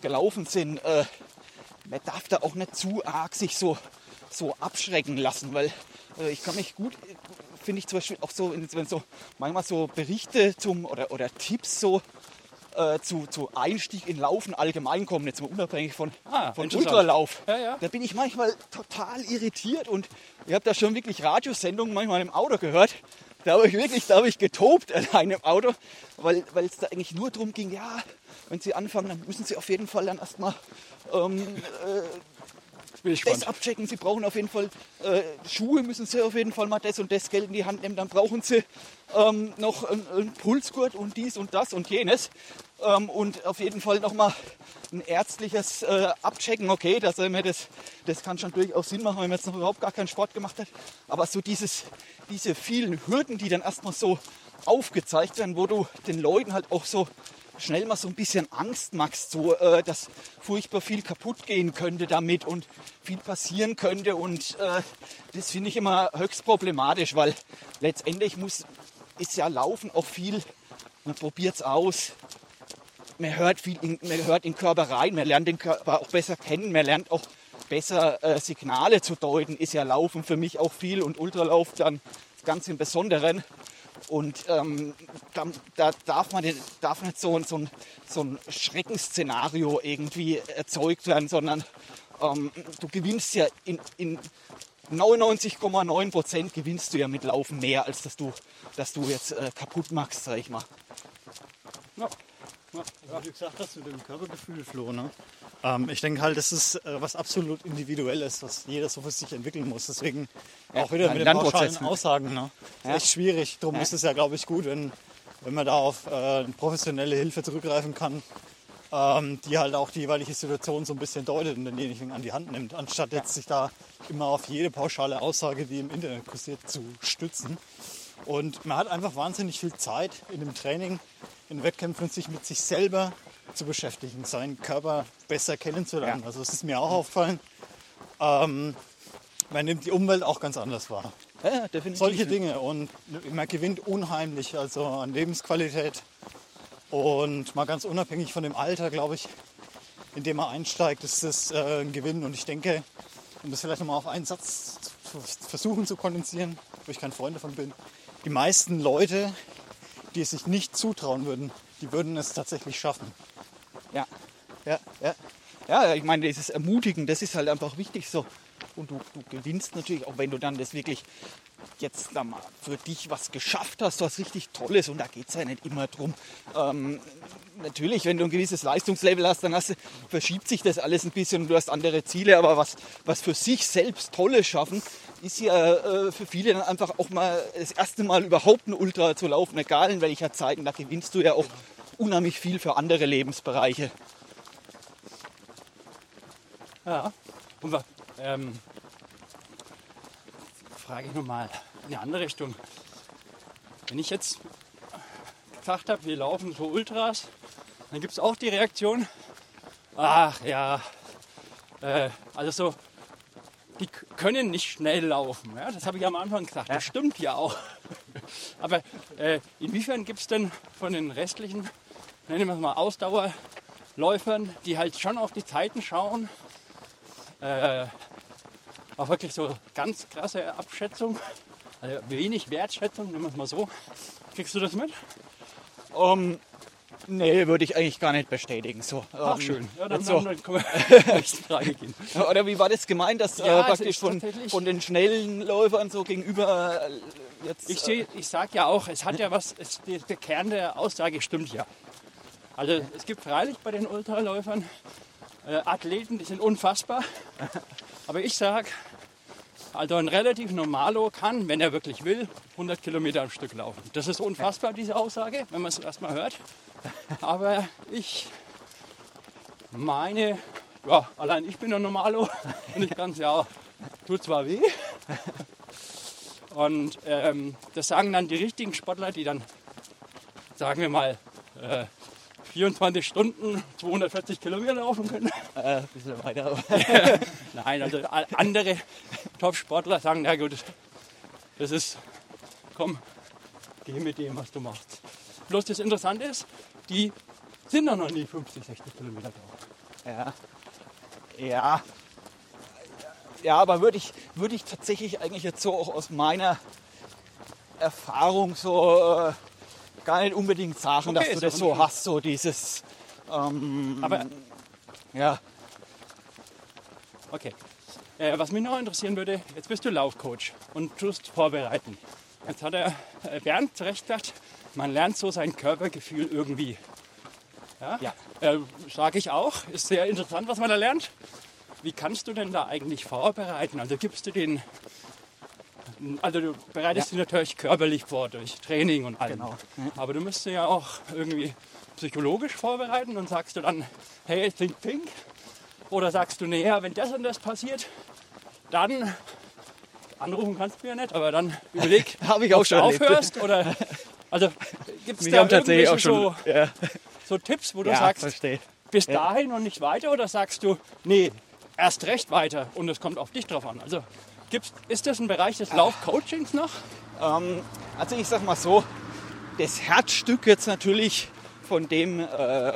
gelaufen sind, äh, man darf da auch nicht zu arg sich so so abschrecken lassen, weil äh, ich kann mich gut, finde ich zum Beispiel auch so, wenn so manchmal so Berichte zum oder, oder Tipps so äh, zu, zu Einstieg in Laufen allgemein kommen, jetzt mal unabhängig von, Ah, von. Ultralauf. Ja, ja. Da bin ich manchmal total irritiert und ich habe da schon wirklich Radiosendungen manchmal im Auto gehört. Da habe ich wirklich, da habe ich getobt allein im Auto, weil, es da eigentlich nur darum ging, ja, wenn Sie anfangen, dann müssen Sie auf jeden Fall dann erstmal ähm, ich das gespannt. abchecken. Sie brauchen auf jeden Fall äh, Schuhe, müssen Sie auf jeden Fall mal das und das Geld in die Hand nehmen. Dann brauchen Sie ähm, noch einen, einen Pulsgurt und dies und das und jenes. Ähm, und auf jeden Fall nochmal ein ärztliches äh, Abchecken. Okay, das, äh, das, das kann schon durchaus Sinn machen, wenn man jetzt noch überhaupt gar keinen Sport gemacht hat. Aber so dieses, diese vielen Hürden, die dann erstmal so aufgezeigt werden, wo du den Leuten halt auch so schnell mal so ein bisschen Angst machst, so, äh, dass furchtbar viel kaputt gehen könnte damit und viel passieren könnte. Und äh, das finde ich immer höchst problematisch, weil letztendlich muss, ist ja Laufen auch viel, man probiert es aus, man hört viel, in, man hört den Körper rein, man lernt den Körper auch besser kennen, man lernt auch besser äh, Signale zu deuten, ist ja Laufen für mich auch viel und Ultralauf dann ganz im Besonderen. Und ähm, da, da darf man den, darf nicht so, ein- so, ein, so ein Schreckensszenario irgendwie erzeugt werden, sondern ähm, du gewinnst ja in, in 99,9 Prozent gewinnst du ja mit Laufen mehr, als dass du, dass du jetzt äh, kaputt machst, sag ich mal. Ja. Wie du gesagt hast, mit dem Körpergefühl, Flo, ne? Ähm, ich denke halt, das ist äh, was absolut Individuelles, was jeder so für sich entwickeln muss. Deswegen auch wieder mit den pauschalen ne? Aussagen. Ne? Ja. Echt schwierig. Darum Ja. ist es ja, glaube ich, gut, wenn, wenn man da auf äh, professionelle Hilfe zurückgreifen kann, ähm, die halt auch die jeweilige Situation so ein bisschen deutet und denjenigen an die Hand nimmt, anstatt jetzt sich da immer auf jede pauschale Aussage, die im Internet kursiert, zu stützen. Und man hat einfach wahnsinnig viel Zeit in dem Training, in Wettkämpfen, sich mit sich selber zu beschäftigen, seinen Körper besser kennenzulernen. Ja. Also es ist mir auch aufgefallen, ähm, man nimmt die Umwelt auch ganz anders wahr. Ja, definitiv. Solche Dinge und man gewinnt unheimlich, also an Lebensqualität und mal ganz unabhängig von dem Alter, glaube ich, in dem man einsteigt, ist das äh, ein Gewinn. Und ich denke, um das vielleicht nochmal auf einen Satz zu versuchen zu kondensieren, wo ich kein Freund davon bin, die meisten Leute, die es sich nicht zutrauen würden, die würden es tatsächlich schaffen. Ja, ja, ja. Ja, ich meine, dieses Ermutigen, das ist halt einfach wichtig so. Und du, du gewinnst natürlich, auch wenn du dann das wirklich jetzt da mal für dich was geschafft hast, was richtig Tolles. Und da geht es ja nicht immer drum. Ähm, natürlich, wenn du ein gewisses Leistungslevel hast, dann hast verschiebt sich das alles ein bisschen und du hast andere Ziele. Aber was, was für sich selbst Tolles schaffen, ist ja äh, für viele dann einfach auch mal das erste Mal überhaupt ein Ultra zu laufen, egal in welcher Zeit. Und da gewinnst du ja auch unheimlich viel für andere Lebensbereiche. Ja. Und wa- ähm, frage ich nochmal in eine andere Richtung. Wenn ich jetzt gesagt habe, wir laufen so Ultras, dann gibt es auch die Reaktion, ach ja, äh, also so, die können nicht schnell laufen. Ja? Das habe ich am Anfang gesagt. Das stimmt ja auch. Aber äh, inwiefern gibt es denn von den restlichen, nennen wir es mal Ausdauerläufern, die halt schon auf die Zeiten schauen, äh, auch wirklich so ganz krasse Abschätzung, also wenig Wertschätzung, nehmen wir es mal so. Kriegst du das mit? Ähm, nee, würde ich eigentlich gar nicht bestätigen. So, Ach ähm, schön. Ja, dann, so. dann können wir zur nächsten Frage gehen. Oder wie war das gemeint, dass Ja, äh, praktisch von, von den schnellen Läufern so gegenüber äh, jetzt. Ich, sehe, ich sage ja auch, es hat ja was, es, der, der Kern der Aussage stimmt ja. Also es gibt freilich bei den Ultraläufern äh, Athleten, die sind unfassbar. Aber ich sage, also ein relativ Normalo kann, wenn er wirklich will, 100 Kilometer am Stück laufen. Das ist unfassbar, diese Aussage, wenn man es erstmal hört. Aber ich meine, ja, allein ich bin ein Normalo und ich kann es ja, tut zwar weh, und ähm, das sagen dann die richtigen Sportler, die dann, sagen wir mal, äh, 24 Stunden 240 Kilometer laufen können. äh, ein bisschen weiter. Nein, also andere Top-Sportler sagen, na gut, das ist, komm, geh mit dem, was du machst. Bloß das Interessante ist, die sind doch noch nie 50, 60 Kilometer gelaufen. ja. Ja. ja, aber würde ich, würde ich tatsächlich eigentlich jetzt so auch aus meiner Erfahrung so äh, gar nicht unbedingt sagen, Okay, dass du das so hast, so dieses, ähm, Aber ja, Okay. Äh, was mich noch interessieren würde, jetzt bist du Laufcoach und tust vorbereiten. Jetzt hat er äh, Bernd zu Recht gesagt, man lernt so sein Körpergefühl irgendwie. Ja, Ja. Äh, sage ich auch. Ist sehr interessant, was man da lernt. Wie kannst du denn da eigentlich vorbereiten? Also gibst du den, also du bereitest ihn natürlich körperlich vor durch Training und allem. Genau. Aber du musst ihn ja auch irgendwie psychologisch vorbereiten und sagst du dann, hey, think pink. Oder sagst du, naja, wenn das und das passiert, dann anrufen kannst du ja nicht, aber dann überleg, Habe ich auch du schon erlebt. aufhörst oder also gibt es da tatsächlich auch schon, ja, so, so Tipps, wo du ja sagst, verstehe. bis dahin und nicht weiter oder sagst du, nee, erst recht weiter und es kommt auf dich drauf an. Also gibt's, ist das ein Bereich des Laufcoachings noch? Ähm, also ich sag mal so, das Herzstück jetzt natürlich von dem, äh,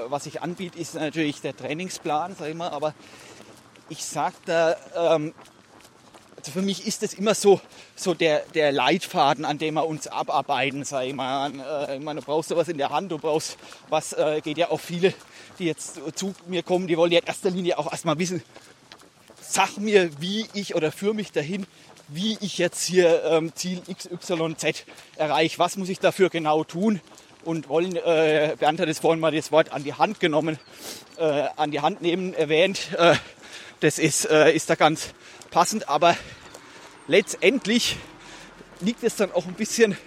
was ich anbiete, ist natürlich der Trainingsplan, sag ich mal, aber ich sag da, ähm, also für mich ist das immer so, so der, der Leitfaden, an dem wir uns abarbeiten, sag ich mal. Äh, ich meine, du brauchst sowas in der Hand, du brauchst was, äh, geht ja auch viele, die jetzt zu mir kommen, die wollen ja in erster Linie auch erstmal wissen, sag mir, wie ich oder führe mich dahin, wie ich jetzt hier ähm, Ziel XYZ erreiche. Was muss ich dafür genau tun? Und wollen, äh, Bernd hat jetzt vorhin mal das Wort an die Hand genommen, äh, an die Hand nehmen erwähnt. Äh, das ist, äh, ist da ganz passend, aber letztendlich liegt es dann auch ein bisschen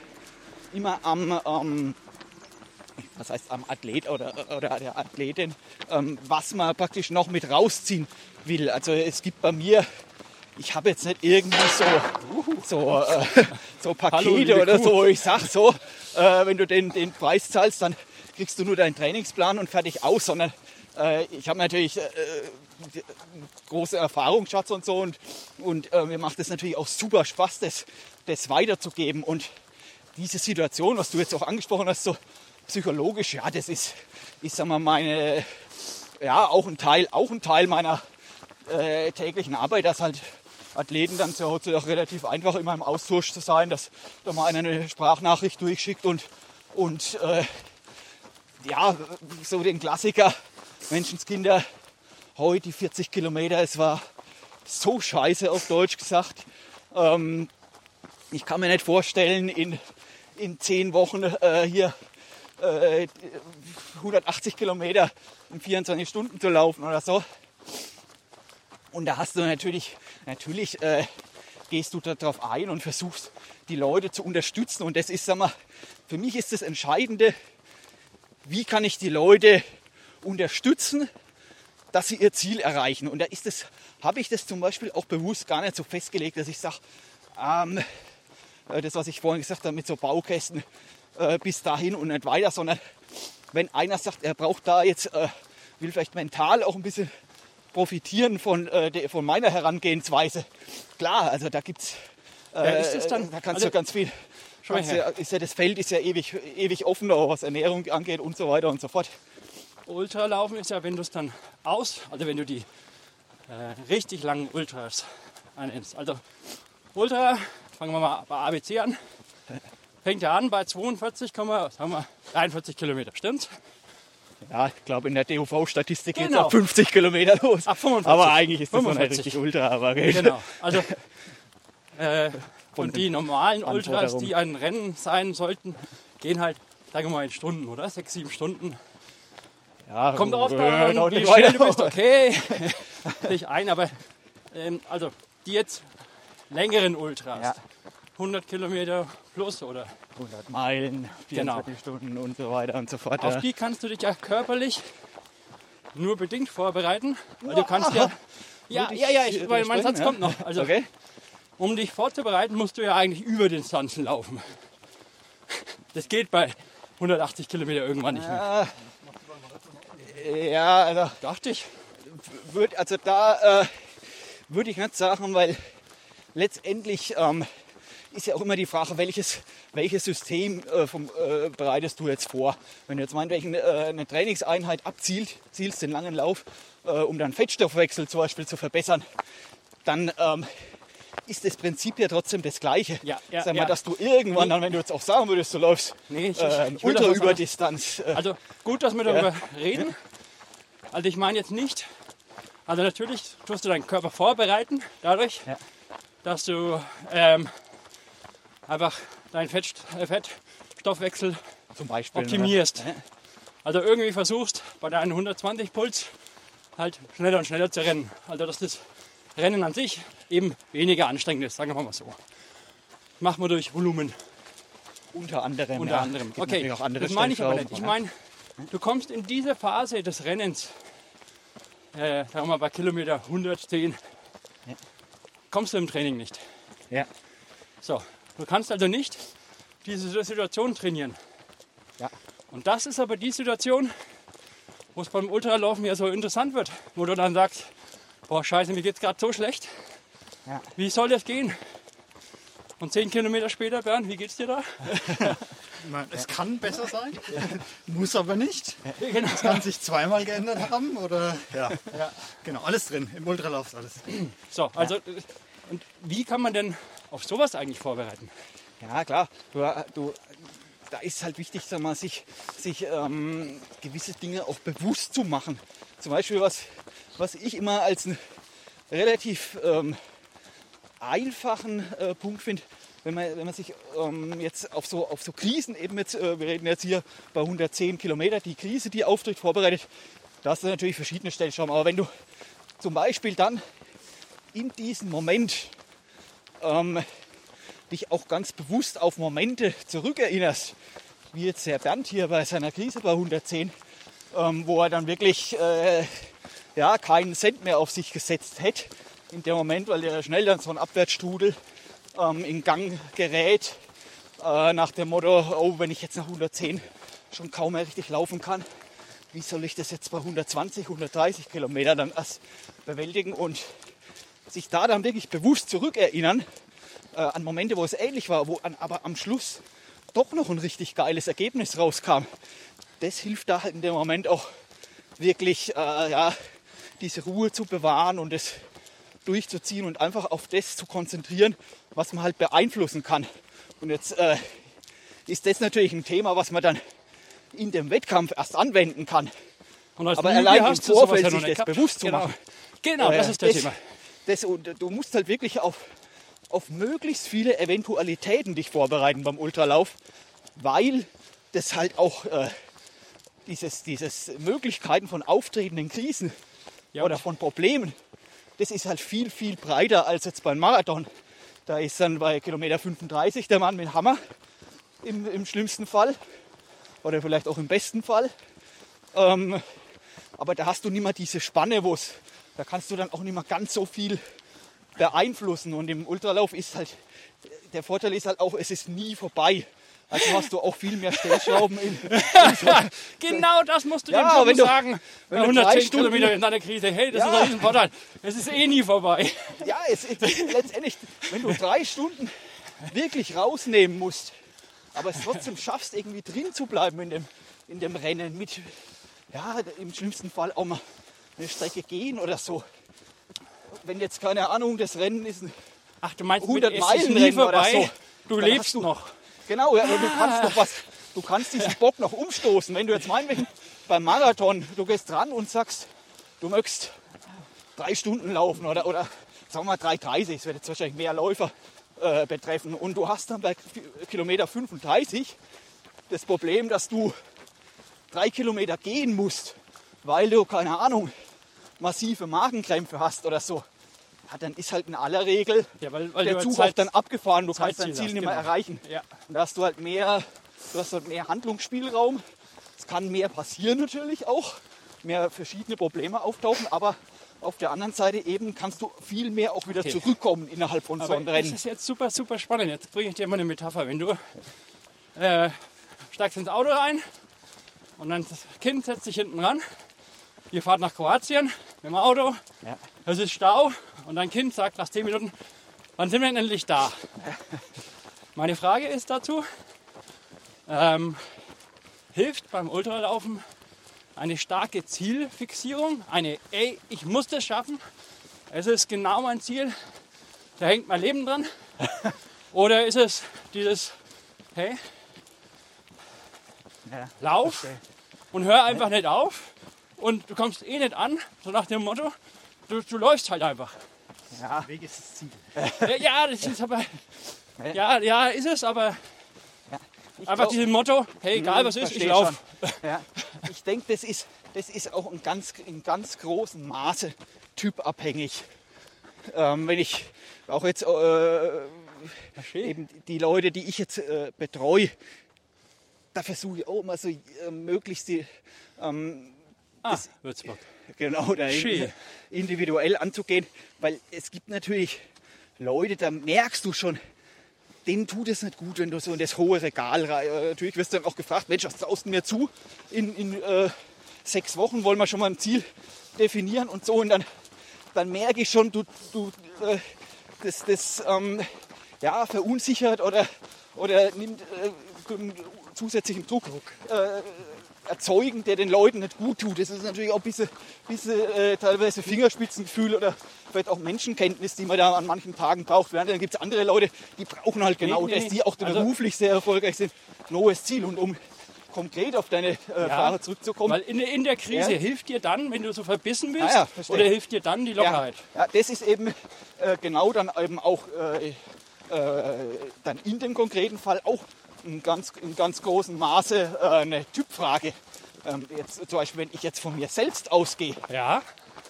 immer am, ähm, was heißt am Athlet oder, oder der Athletin, ähm, was man praktisch noch mit rausziehen will. Also es gibt bei mir, ich habe jetzt nicht irgendwie so, so, äh, so Pakete Hallo, oder so, ich sage so, äh, wenn du den, den Preis zahlst, dann kriegst du nur deinen Trainingsplan und fertig aus, sondern äh, ich habe natürlich äh, große Erfahrungsschatz und so und, und äh, mir macht es natürlich auch super Spaß, das, das weiterzugeben. Und diese Situation, was du jetzt auch angesprochen hast, so psychologisch, ja, das ist, ist sag mal, meine, ja, auch ein Teil, auch ein Teil meiner äh, täglichen Arbeit, dass halt Athleten dann Hause auch relativ einfach immer im Austausch zu sein, dass da mal einer eine Sprachnachricht durchschickt und, und äh, ja, so den Klassiker, Menschenskinder, heute die 40 Kilometer, es war so scheiße auf Deutsch gesagt. Ähm, ich kann mir nicht vorstellen, in, in zehn Wochen äh, hier äh, 180 Kilometer in 24 Stunden zu laufen oder so. Und da hast du natürlich, natürlich äh, gehst du darauf ein und versuchst, die Leute zu unterstützen. Und das ist, sag mal, für mich ist das Entscheidende, wie kann ich die Leute unterstützen, dass sie ihr Ziel erreichen. Und da ist es, habe ich das zum Beispiel auch bewusst gar nicht so festgelegt, dass ich sage, ähm, äh, das, was ich vorhin gesagt habe, mit so Baukästen äh, bis dahin und nicht weiter, sondern wenn einer sagt, er braucht da jetzt, äh, will vielleicht mental auch ein bisschen profitieren von, äh, der, von meiner Herangehensweise. Klar, also da gibt's, äh, ist dann- da kannst also- du ganz viel, kannst ja, ist ja das Feld ist ja ewig, ewig offen, auch was Ernährung angeht und so weiter und so fort. Ultralaufen ist ja, wenn du es dann aus, also wenn du die äh, richtig langen Ultras annimmst. Also Ultra, fangen wir mal bei ABC an, fängt ja an bei 42, sagen wir 43 Kilometer, stimmt's? Ja, ich glaube in der DUV-Statistik geht es Genau. ab 50 Kilometer los. Ach, 45. Aber eigentlich ist das noch nicht 45. richtig Ultra, aber geht. Genau. Also äh, und die normalen Ultras, die ein Rennen sein sollten, gehen halt, sagen wir mal, in Stunden, oder? Sechs, sieben Stunden. Ja, Kommt drauf äh, an, dauert wie nicht schnell weiter. du bist, okay. Nicht ein, aber ähm, also die jetzt längeren Ultras, Ja. 100 Kilometer plus oder 100 Meilen, 24 Stunden und so weiter und so fort. Genau. auf die kannst du dich ja körperlich nur bedingt vorbereiten, weil du kannst ja ja, ja, ja, ich, weil mein Satz ja. kommt noch. Also, okay. um dich vorzubereiten, musst du ja eigentlich über Distanzen laufen. Das geht bei 180 Kilometer irgendwann nicht mehr. Ja, also, Dachte ich. würd, also da äh, würde ich nicht sagen, weil letztendlich ähm, ist ja auch immer die Frage, welches, welches System äh, vom, äh, bereitest du jetzt vor? Wenn du jetzt meinetwegen äh, eine Trainingseinheit abzielt, zielst den langen Lauf, äh, um dann Fettstoffwechsel zum Beispiel zu verbessern, dann ähm, ist das Prinzip ja trotzdem das gleiche. Ja, ja, Sag mal, ja. dass du irgendwann dann, wenn du jetzt auch sagen würdest, du läufst Nee, ich- äh, ich will das ultra was über anderes. Distanz. Äh, Also gut, dass wir darüber reden. Also ich meine jetzt nicht, also natürlich tust du deinen Körper vorbereiten dadurch, dass du ähm, einfach deinen Fett, äh, Fettstoffwechsel zum Beispiel. optimierst. Ne? Also irgendwie versuchst bei deinen 120 Puls halt schneller und schneller zu rennen. Also dass das Rennen an sich eben weniger anstrengend ist, sagen wir mal so. Machen wir durch Volumen. Unter anderem. Unter ja. anderem. Okay, auch andere das meine ich aber nicht. Ich meine, du kommst in diese Phase des Rennens, äh, sagen wir mal bei Kilometer 110, kommst du im Training nicht. Ja. So, du kannst also nicht diese Situation trainieren. Ja. Und das ist aber die Situation, wo es beim Ultralaufen ja so interessant wird, wo du dann sagst, boah scheiße, mir geht's gerade so schlecht. Ja. Wie soll das gehen? Und zehn Kilometer später, Bernd, wie geht's dir da? Ich meine, Es kann besser sein, muss aber nicht. Genau. Es kann sich zweimal geändert haben oder ja. Genau, alles drin. Im Ultralauf ist alles. So, also, und wie kann man denn auf sowas eigentlich vorbereiten? Ja, klar. Du, du, da ist halt wichtig, mal, sich, sich ähm, gewisse Dinge auch bewusst zu machen. Zum Beispiel, was, was ich immer als einen relativ ähm, einfachen äh, Punkt finde, wenn man, wenn man sich ähm, jetzt auf so, auf so Krisen eben jetzt, äh, wir reden jetzt hier bei 110 Kilometer, die Krise, die auftritt, vorbereitet, da hast du natürlich verschiedene Stellschrauben. Aber wenn du zum Beispiel dann in diesem Moment ähm, dich auch ganz bewusst auf Momente zurückerinnerst, wie jetzt Herr Bernd hier bei seiner Krise bei 110, ähm, wo er dann wirklich äh, ja, keinen Cent mehr auf sich gesetzt hätte in dem Moment, weil er schnell dann so ein Abwärtsstrudel ähm, in Gang gerät, äh, nach dem Motto, oh, wenn ich jetzt nach 110 schon kaum mehr richtig laufen kann, wie soll ich das jetzt bei 120, 130 Kilometer dann erst bewältigen? Und sich da dann wirklich bewusst zurückerinnern äh, an Momente, wo es ähnlich war, wo an, aber am Schluss doch noch ein richtig geiles Ergebnis rauskam. Das hilft da halt in dem Moment auch wirklich, äh, ja, diese Ruhe zu bewahren und es durchzuziehen und einfach auf das zu konzentrieren, was man halt beeinflussen kann. Und jetzt äh, ist das natürlich ein Thema, was man dann in dem Wettkampf erst anwenden kann. Aber allein im Vorfeld ja sich das gehabt. bewusst zu genau. machen. Genau, das Äh, ist das Thema. Das, und du musst halt wirklich auf, auf möglichst viele Eventualitäten dich vorbereiten beim Ultralauf, weil das halt auch äh, dieses, dieses Möglichkeiten von auftretenden Krisen Ja, oder von Problemen, das ist halt viel, viel breiter als jetzt beim Marathon. Da ist dann bei Kilometer 35 der Mann mit Hammer im, im schlimmsten Fall oder vielleicht auch im besten Fall. Ähm, aber da hast du nicht mehr diese Spanne, wo es, da kannst du dann auch nicht mehr ganz so viel beeinflussen. Und im Ultralauf ist halt, der Vorteil ist halt auch, es ist nie vorbei. Also hast du auch viel mehr Stellschrauben in, Genau das musst du Ja, dem Jungen wenn du- sagen. Wenn du 110 drei Stunden- Kilometer in deiner Krise. Hey, das Ja. ist ein Riesenvorteil. Es ist eh nie vorbei. Ja, es, es, letztendlich, wenn du drei Stunden wirklich rausnehmen musst, aber es trotzdem schaffst, irgendwie drin zu bleiben in dem, in dem Rennen, mit, ja, im schlimmsten Fall auch mal eine Strecke gehen oder so. Wenn jetzt, keine Ahnung, das Rennen ist ein, Ach, du meinst, 100 mit, es ist nie Meilenrennen oder vorbei. so. Du Dann lebst du- noch. genau, ja, du kannst noch was, du kannst diesen Bock noch umstoßen. Wenn du jetzt meinetwegen beim Marathon, du gehst dran und sagst, du möchtest drei Stunden laufen oder, oder sagen wir mal 3,30, es wird jetzt wahrscheinlich mehr Läufer äh, betreffen. Und du hast dann bei Ki- Kilometer 35 das Problem, dass du drei Kilometer gehen musst, weil du, keine Ahnung, massive Magenkrämpfe hast oder so. Ja, dann ist halt in aller Regel Ja, weil, weil der Zug Zeit, auch dann abgefahren, du kannst dein Ziel hast, nicht mehr genau. erreichen. Ja. Und da hast du halt mehr, du hast halt mehr Handlungsspielraum. Es kann mehr passieren natürlich auch, mehr verschiedene Probleme auftauchen, aber auf der anderen Seite eben kannst du viel mehr auch wieder Okay. zurückkommen innerhalb von so Aber einem das Rennen. ist jetzt super, super spannend. Jetzt bringe ich dir mal eine Metapher. Wenn du äh, steigst ins Auto rein und dann das Kind setzt sich hinten ran. Ihr fahrt nach Kroatien mit dem Auto. Ja. Es ist Stau und dein Kind sagt nach 10 Minuten, wann sind wir denn endlich da? Meine Frage ist dazu, ähm, hilft beim Ultralaufen eine starke Zielfixierung, eine, ey, ich muss das schaffen, es ist genau mein Ziel, da hängt mein Leben dran? Oder ist es dieses, hey, Ja, lauf verstehe. und hör einfach nicht auf und du kommst eh nicht an, so nach dem Motto, du, du läufst halt einfach. Ja, Der Weg ist das Ziel. Ja, ja, das ist aber, ja, ja, ist es, aber ich einfach glaub- dieses Motto, hey, egal Hm, was ist, ich laufe. Ja, ich denke, das ist, das ist auch in ganz, in ganz großem Maße typabhängig. Ähm, wenn ich auch jetzt äh, eben die Leute, die ich jetzt äh, betreue, da versuche ich auch immer so äh, möglichst die, Ah, Würzburg. genau da individuell anzugehen, weil es gibt natürlich Leute, da merkst du schon, denen tut es nicht gut, wenn du so in das hohe Regal rein. Äh, natürlich wirst du dann auch gefragt, Mensch, was traust du mir zu? In, in äh, sechs Wochen wollen wir schon mal ein Ziel definieren und so. Und dann, dann merke ich schon, du, du äh, das, das ähm, ja, verunsichert oder, oder nimmt äh, zusätzlichen Druck äh, erzeugen, der den Leuten nicht gut tut. Das ist natürlich auch ein bisschen, bisschen äh, teilweise Fingerspitzengefühl oder vielleicht auch Menschenkenntnis, die man da an manchen Tagen braucht. Während dann gibt es andere Leute, die brauchen halt genau nee, das, die auch Also- beruflich sehr erfolgreich sind. Neues Ziel. Und um konkret auf deine äh, Frage zurückzukommen, Weil in, der- in der Krise Ja. hilft dir dann, wenn du so verbissen bist, Ah ja, oder hilft dir dann die Lockerheit? Ja, ja, das ist eben äh, genau dann eben auch äh, äh, dann in dem konkreten Fall auch in ganz, in ganz großem Maße äh, eine Typfrage. Ähm, jetzt, zum Beispiel, wenn ich jetzt von mir selbst ausgehe, Ja,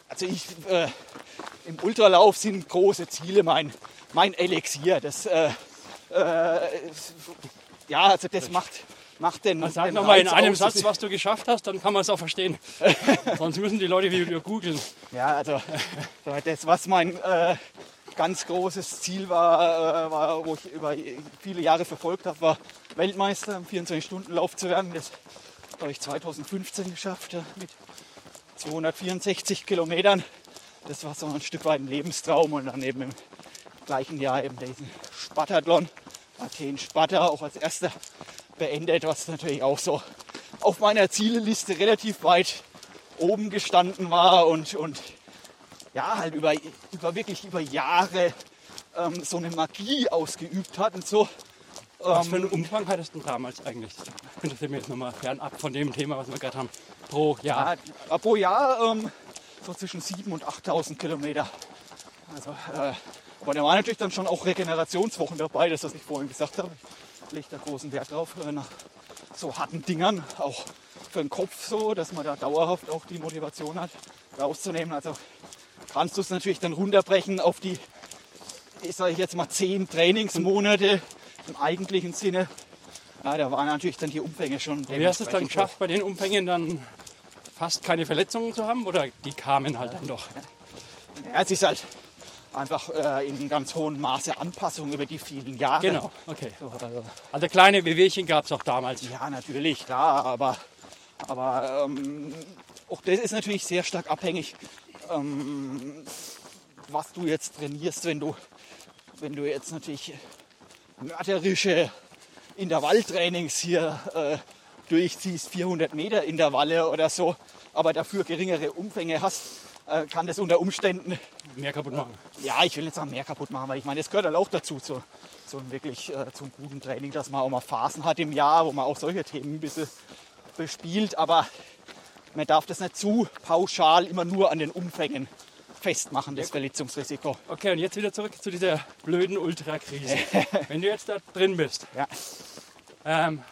also ich, äh, im Ultralauf sind große Ziele mein, mein Elixier. Das, äh, äh, ja, also das macht, macht den, Dann sag nochmal in einem. Satz, was du geschafft hast, dann kann man es auch verstehen. Sonst müssen die Leute wieder googeln. Ja, also so das, was mein äh, ganz großes Ziel war, äh, war, wo ich über viele Jahre verfolgt habe, war Weltmeister im 24-Stunden-Lauf zu werden. Das habe ich 2015 geschafft äh, mit 264 Kilometern. Das war so ein Stück weit ein Lebenstraum und dann eben im gleichen Jahr eben diesen Spartathlon, Athen Sparta, auch als erster beendet, was natürlich auch so auf meiner Zieleliste relativ weit oben gestanden war und, und ja, halt über, über wirklich über Jahre ähm, so eine Magie ausgeübt hat und so. Was für einen Umfang hattest du damals eigentlich? Könntest du mir jetzt nochmal fernab von dem Thema, was wir gerade haben, pro Jahr? Ja, pro Jahr ähm, so zwischen 7.000 und 8.000 Kilometer. Also, äh, aber da waren natürlich dann schon auch Regenerationswochen dabei, das, was ich vorhin gesagt habe. Ich lege da großen Wert drauf, äh, nach so harten Dingern, auch für den Kopf so, dass man da dauerhaft auch die Motivation hat, rauszunehmen. Also kannst du es natürlich dann runterbrechen auf die, ich sage jetzt mal, zehn Trainingsmonate im eigentlichen Sinne. Ja, da waren natürlich dann die Umfänge schon. Wie hast du es dann geschafft, bei den Umfängen dann fast keine Verletzungen zu haben? Oder die kamen halt dann doch? Ja, es ist halt einfach äh, in ganz hohem Maße Anpassung über die vielen Jahre. Genau, okay. So, also, Also kleine Wehwehchen gab es auch damals. ja, natürlich, klar, aber, aber ähm, auch das ist natürlich sehr stark abhängig, ähm, was du jetzt trainierst, wenn du, wenn du jetzt natürlich mörderische Intervalltrainings hier äh, durchziehst, 400 Meter Intervalle oder so, aber dafür geringere Umfänge hast, äh, kann das unter Umständen Mehr kaputt machen. ja, ich will nicht sagen, mehr kaputt machen, weil ich meine, das gehört halt auch dazu, zu, so ein wirklich äh, zum guten Training, dass man auch mal Phasen hat im Jahr, wo man auch solche Themen ein bisschen bespielt. Aber man darf das nicht zu pauschal immer nur an den Umfängen festmachen, das Verletzungsrisiko. Okay, und jetzt wieder zurück zu dieser blöden Ultrakrise. Wenn du jetzt da drin bist, Ja, ähm,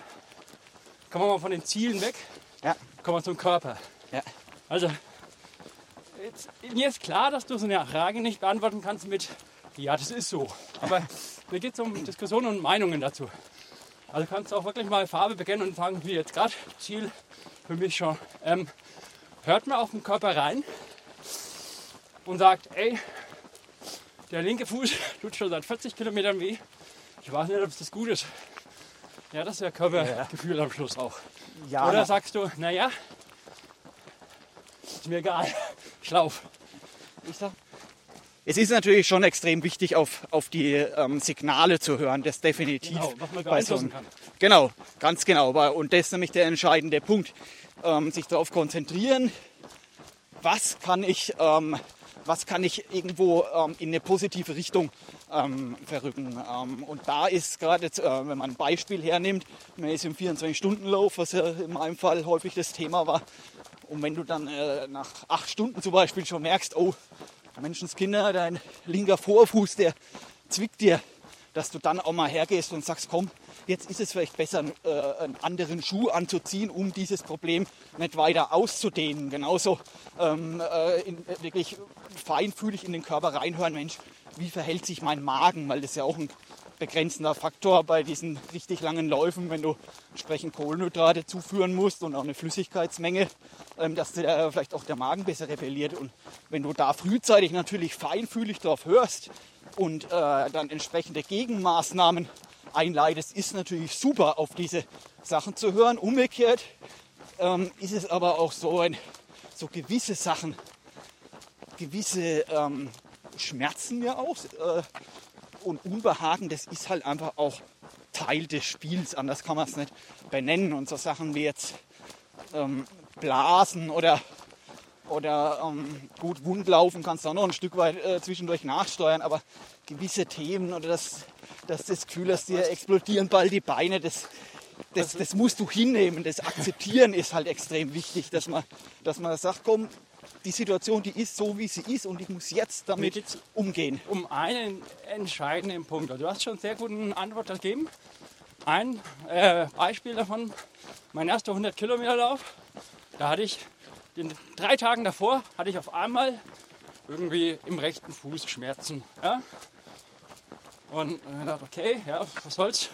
kommen wir mal von den Zielen weg, ja, kommen wir zum Körper. ja. Also, jetzt, mir ist klar, dass du so eine Frage nicht beantworten kannst mit, ja, das ist so. Aber mir geht es um Diskussionen und Meinungen dazu. Also kannst du auch wirklich mal Farbe bekennen und sagen, wie jetzt gerade, Ziel für mich schon. Ähm, hört mal auf den Körper rein und sagt, ey, der linke Fuß tut schon seit 40 Kilometern weh. Ich weiß nicht, ob es das gut ist. Ja, das ist ja Körpergefühl am Schluss auch. ja Oder sagst du, naja, ist mir egal, ich lauf. ich sag, es ist natürlich schon extrem wichtig, auf, auf die ähm, Signale zu hören, das definitiv. Genau, was man beeinflussen einem- kann. Genau, ganz genau. Und das ist nämlich der entscheidende Punkt. Ähm, sich darauf konzentrieren, was kann ich ähm, was kann ich irgendwo ähm, in eine positive Richtung ähm, verrücken. Ähm, und da ist gerade, äh, wenn man ein Beispiel hernimmt, man ist im 24-Stunden-Lauf, was ja in meinem Fall häufig das Thema war. Und wenn du dann äh, nach acht Stunden zum Beispiel schon merkst, oh, Menschenskinder, dein linker Vorfuß, der zwickt dir, dass du dann auch mal hergehst und sagst, komm, jetzt ist es vielleicht besser, äh, einen anderen Schuh anzuziehen, um dieses Problem nicht weiter auszudehnen. Genauso ähm, äh, in, wirklich feinfühlig in den Körper reinhören, Mensch, wie verhält sich mein Magen, weil das ja auch ein begrenzender Faktor bei diesen richtig langen Läufen, wenn du entsprechend Kohlenhydrate zuführen musst und auch eine Flüssigkeitsmenge, ähm, dass der, vielleicht auch der Magen besser rebelliert. Und wenn du da frühzeitig natürlich feinfühlig drauf hörst und äh, dann entsprechende Gegenmaßnahmen einleitest, ist natürlich super, auf diese Sachen zu hören. Umgekehrt ähm, ist es aber auch so, ein, so gewisse Sachen, gewisse ähm, Schmerzen ja auch äh, und Unbehagen, das ist halt einfach auch Teil des Spiels, anders kann man es nicht benennen. Und so Sachen wie jetzt ähm, Blasen oder, oder ähm, gut Wundlaufen kannst du auch noch ein Stück weit äh, zwischendurch nachsteuern, aber gewisse Themen oder das, das, das Gefühl, dass dir explodieren bald die Beine, das, das, das musst du hinnehmen. Das Akzeptieren ist halt extrem wichtig, dass man, dass man sagt, komm, die Situation, die ist so, wie sie ist und ich muss jetzt damit geht's umgehen. um einen entscheidenden Punkt. Du hast schon sehr gute Antwort gegeben. Ein äh, Beispiel davon, mein erster 100 Kilometer Lauf, da hatte ich, den drei Tagen davor, hatte ich auf einmal irgendwie im rechten Fuß Schmerzen. Ja? Und ich dachte, okay, ja, was soll's,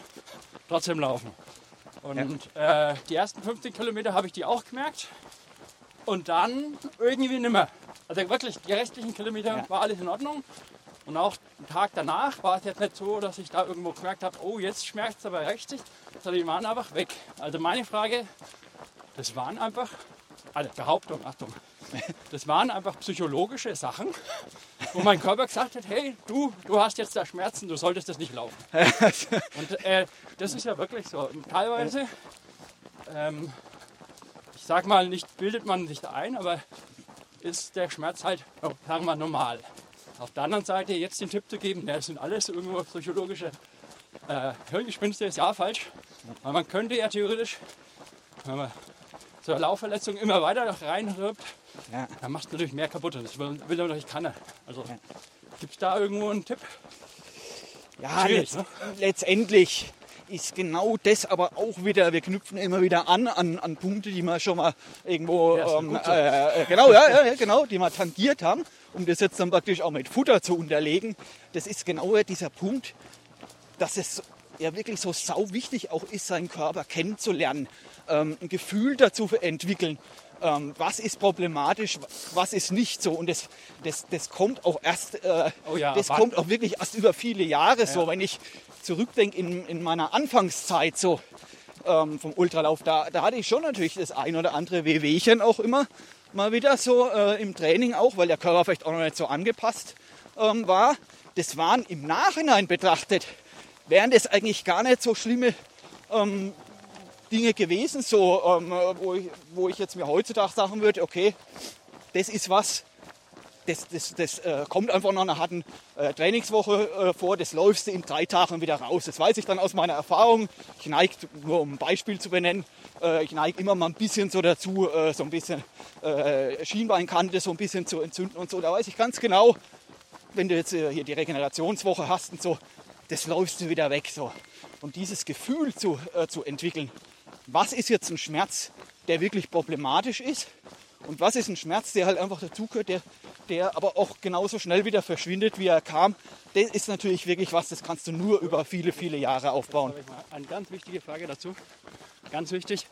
trotzdem laufen. Und äh, die ersten 15 Kilometer habe ich die auch gemerkt. Und dann irgendwie nimmer. Also wirklich, die restlichen Kilometer Ja. war alles in Ordnung. Und auch den Tag danach war es jetzt nicht so, dass ich da irgendwo gemerkt habe, oh, jetzt schmerzt es aber richtig, sondern die waren einfach weg. Also meine Frage, das waren einfach, also Behauptung, Achtung, das waren einfach psychologische Sachen, wo mein Körper gesagt hat, hey, du, du hast jetzt da Schmerzen, du solltest das nicht laufen. Und äh, das ist ja wirklich so. Teilweise, ähm, sag mal, nicht bildet man sich da ein, aber ist der Schmerz halt, oh, sagen wir, normal. Auf der anderen Seite jetzt den Tipp zu geben, ja, das sind alles irgendwo psychologische äh, Hirngespinste, ist ja falsch. Aber man könnte ja theoretisch, wenn man zur Laufverletzung immer weiter reinrübt, Ja. dann macht es natürlich mehr kaputt. Das will, will natürlich keiner. Also gibt es da irgendwo einen Tipp? Ja, letzt, ne? letztendlich ist genau das aber auch wieder, wir knüpfen immer wieder an, an, an Punkte, die wir schon mal irgendwo, Ja, ähm, äh, äh, genau, ja, ja, ja, genau, die wir tangiert haben, um das jetzt dann praktisch auch mit Futter zu unterlegen. Das ist genau dieser Punkt, dass es ja wirklich so sau wichtig auch ist, seinen Körper kennenzulernen, ähm, ein Gefühl dazu entwickeln, ähm, was ist problematisch, was ist nicht so. Und das, das, das kommt auch erst, äh, Oh ja, das kommt auch wirklich erst über viele Jahre so. Wenn ich zurückdenke in, in meiner Anfangszeit so ähm, vom Ultralauf, da, da hatte ich schon natürlich das ein oder andere Wehwehchen auch immer mal wieder so äh, im Training auch, weil der Körper vielleicht auch noch nicht so angepasst ähm, war. Das waren im Nachhinein betrachtet, wären das eigentlich gar nicht so schlimme ähm, Dinge gewesen, so, ähm, wo, ich, wo ich jetzt mir heutzutage sagen würde, okay, das ist was, das, das, das äh, kommt einfach nach einer harten äh, Trainingswoche äh, vor, das läufst du in drei Tagen wieder raus. Das weiß ich dann aus meiner Erfahrung. Ich neige, nur um ein Beispiel zu benennen, äh, ich neige immer mal ein bisschen so dazu, äh, so ein bisschen äh, Schienbeinkante so ein bisschen zu entzünden und so. Da weiß ich ganz genau, wenn du jetzt hier die Regenerationswoche hast und so, das läufst du wieder weg. So. Und dieses Gefühl zu, zu entwickeln, was ist jetzt ein Schmerz, der wirklich problematisch ist und was ist ein Schmerz, der halt einfach dazugehört, der, der aber auch genauso schnell wieder verschwindet, wie er kam. Das ist natürlich wirklich was, das kannst du nur über viele, viele Jahre aufbauen. Eine ganz wichtige Frage dazu. Ganz wichtig.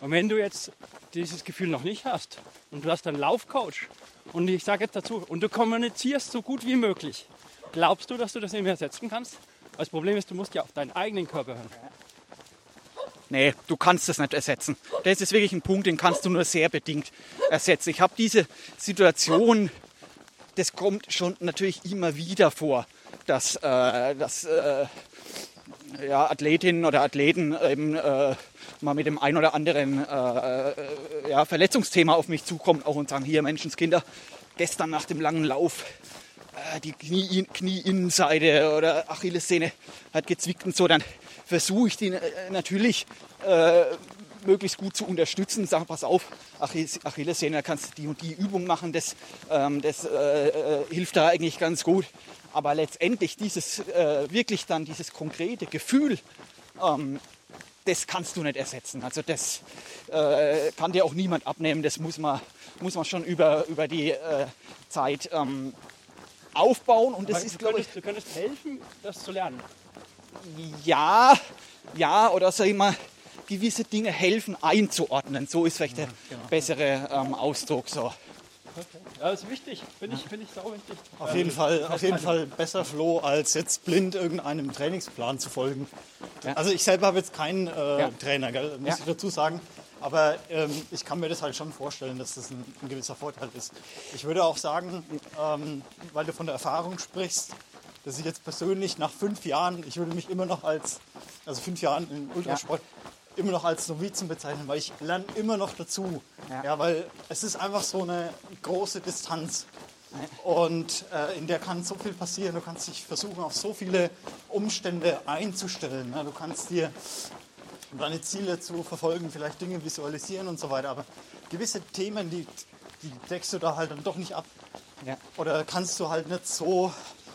Und wenn du jetzt dieses Gefühl noch nicht hast und du hast einen Laufcoach und ich sage jetzt dazu, und du kommunizierst so gut wie möglich, glaubst du, dass du das nicht ersetzen kannst? Das Problem ist, du musst ja auf deinen eigenen Körper hören. Nee, du kannst das nicht ersetzen. Das ist wirklich ein Punkt, den kannst du nur sehr bedingt ersetzen. Ich habe diese Situation, das kommt schon natürlich immer wieder vor, dass, äh, dass äh, ja, Athletinnen oder Athleten eben äh, mal mit dem ein oder anderen äh, äh, ja, Verletzungsthema auf mich zukommen auch und sagen, hier Menschenskinder, gestern nach dem langen Lauf äh, die Knie, Knieinnenseite oder Achillessehne hat gezwickt und so, dann versuche ich die äh, natürlich äh, möglichst gut zu unterstützen. Sag, pass auf, Achillessehne, da kannst du die und die Übung machen, das, ähm, das äh, äh, hilft da eigentlich ganz gut. Aber letztendlich dieses äh, wirklich dann dieses konkrete Gefühl, ähm, das kannst du nicht ersetzen. Also das äh, kann dir auch niemand abnehmen. Das muss man, muss man schon über, über die äh, Zeit ähm, aufbauen. Und das Aber ist, du, glaube ich, du könntest helfen, das zu lernen. Ja, ja, oder sag ich mal, gewisse Dinge helfen einzuordnen. So ist vielleicht der bessere ähm, Ausdruck. So. Ja, das ist wichtig. Finde ich, find ich sau wichtig. Auf jeden Fall, auf jeden Fall besser Flo, als jetzt blind irgendeinem Trainingsplan zu folgen. Ja. Also ich selber habe jetzt keinen äh, Ja. Trainer, gell, muss Ja. ich dazu sagen. Aber ähm, ich kann mir das halt schon vorstellen, dass das ein, ein gewisser Vorteil ist. Ich würde auch sagen, ähm, weil du von der Erfahrung sprichst, dass ich jetzt persönlich nach fünf Jahren, ich würde mich immer noch als, also fünf Jahren im Ultrasport, immer noch als Novizen bezeichnen, weil ich lerne immer noch dazu. Ja. Ja. weil es ist einfach so eine große Distanz. Und äh, in der kann so viel passieren. Du kannst dich versuchen, auf so viele Umstände einzustellen. Ne? Du kannst dir deine Ziele zu verfolgen, vielleicht Dinge visualisieren und so weiter. Aber gewisse Themen, die, die deckst du da halt dann doch nicht ab. Ja. Oder kannst du halt nicht so,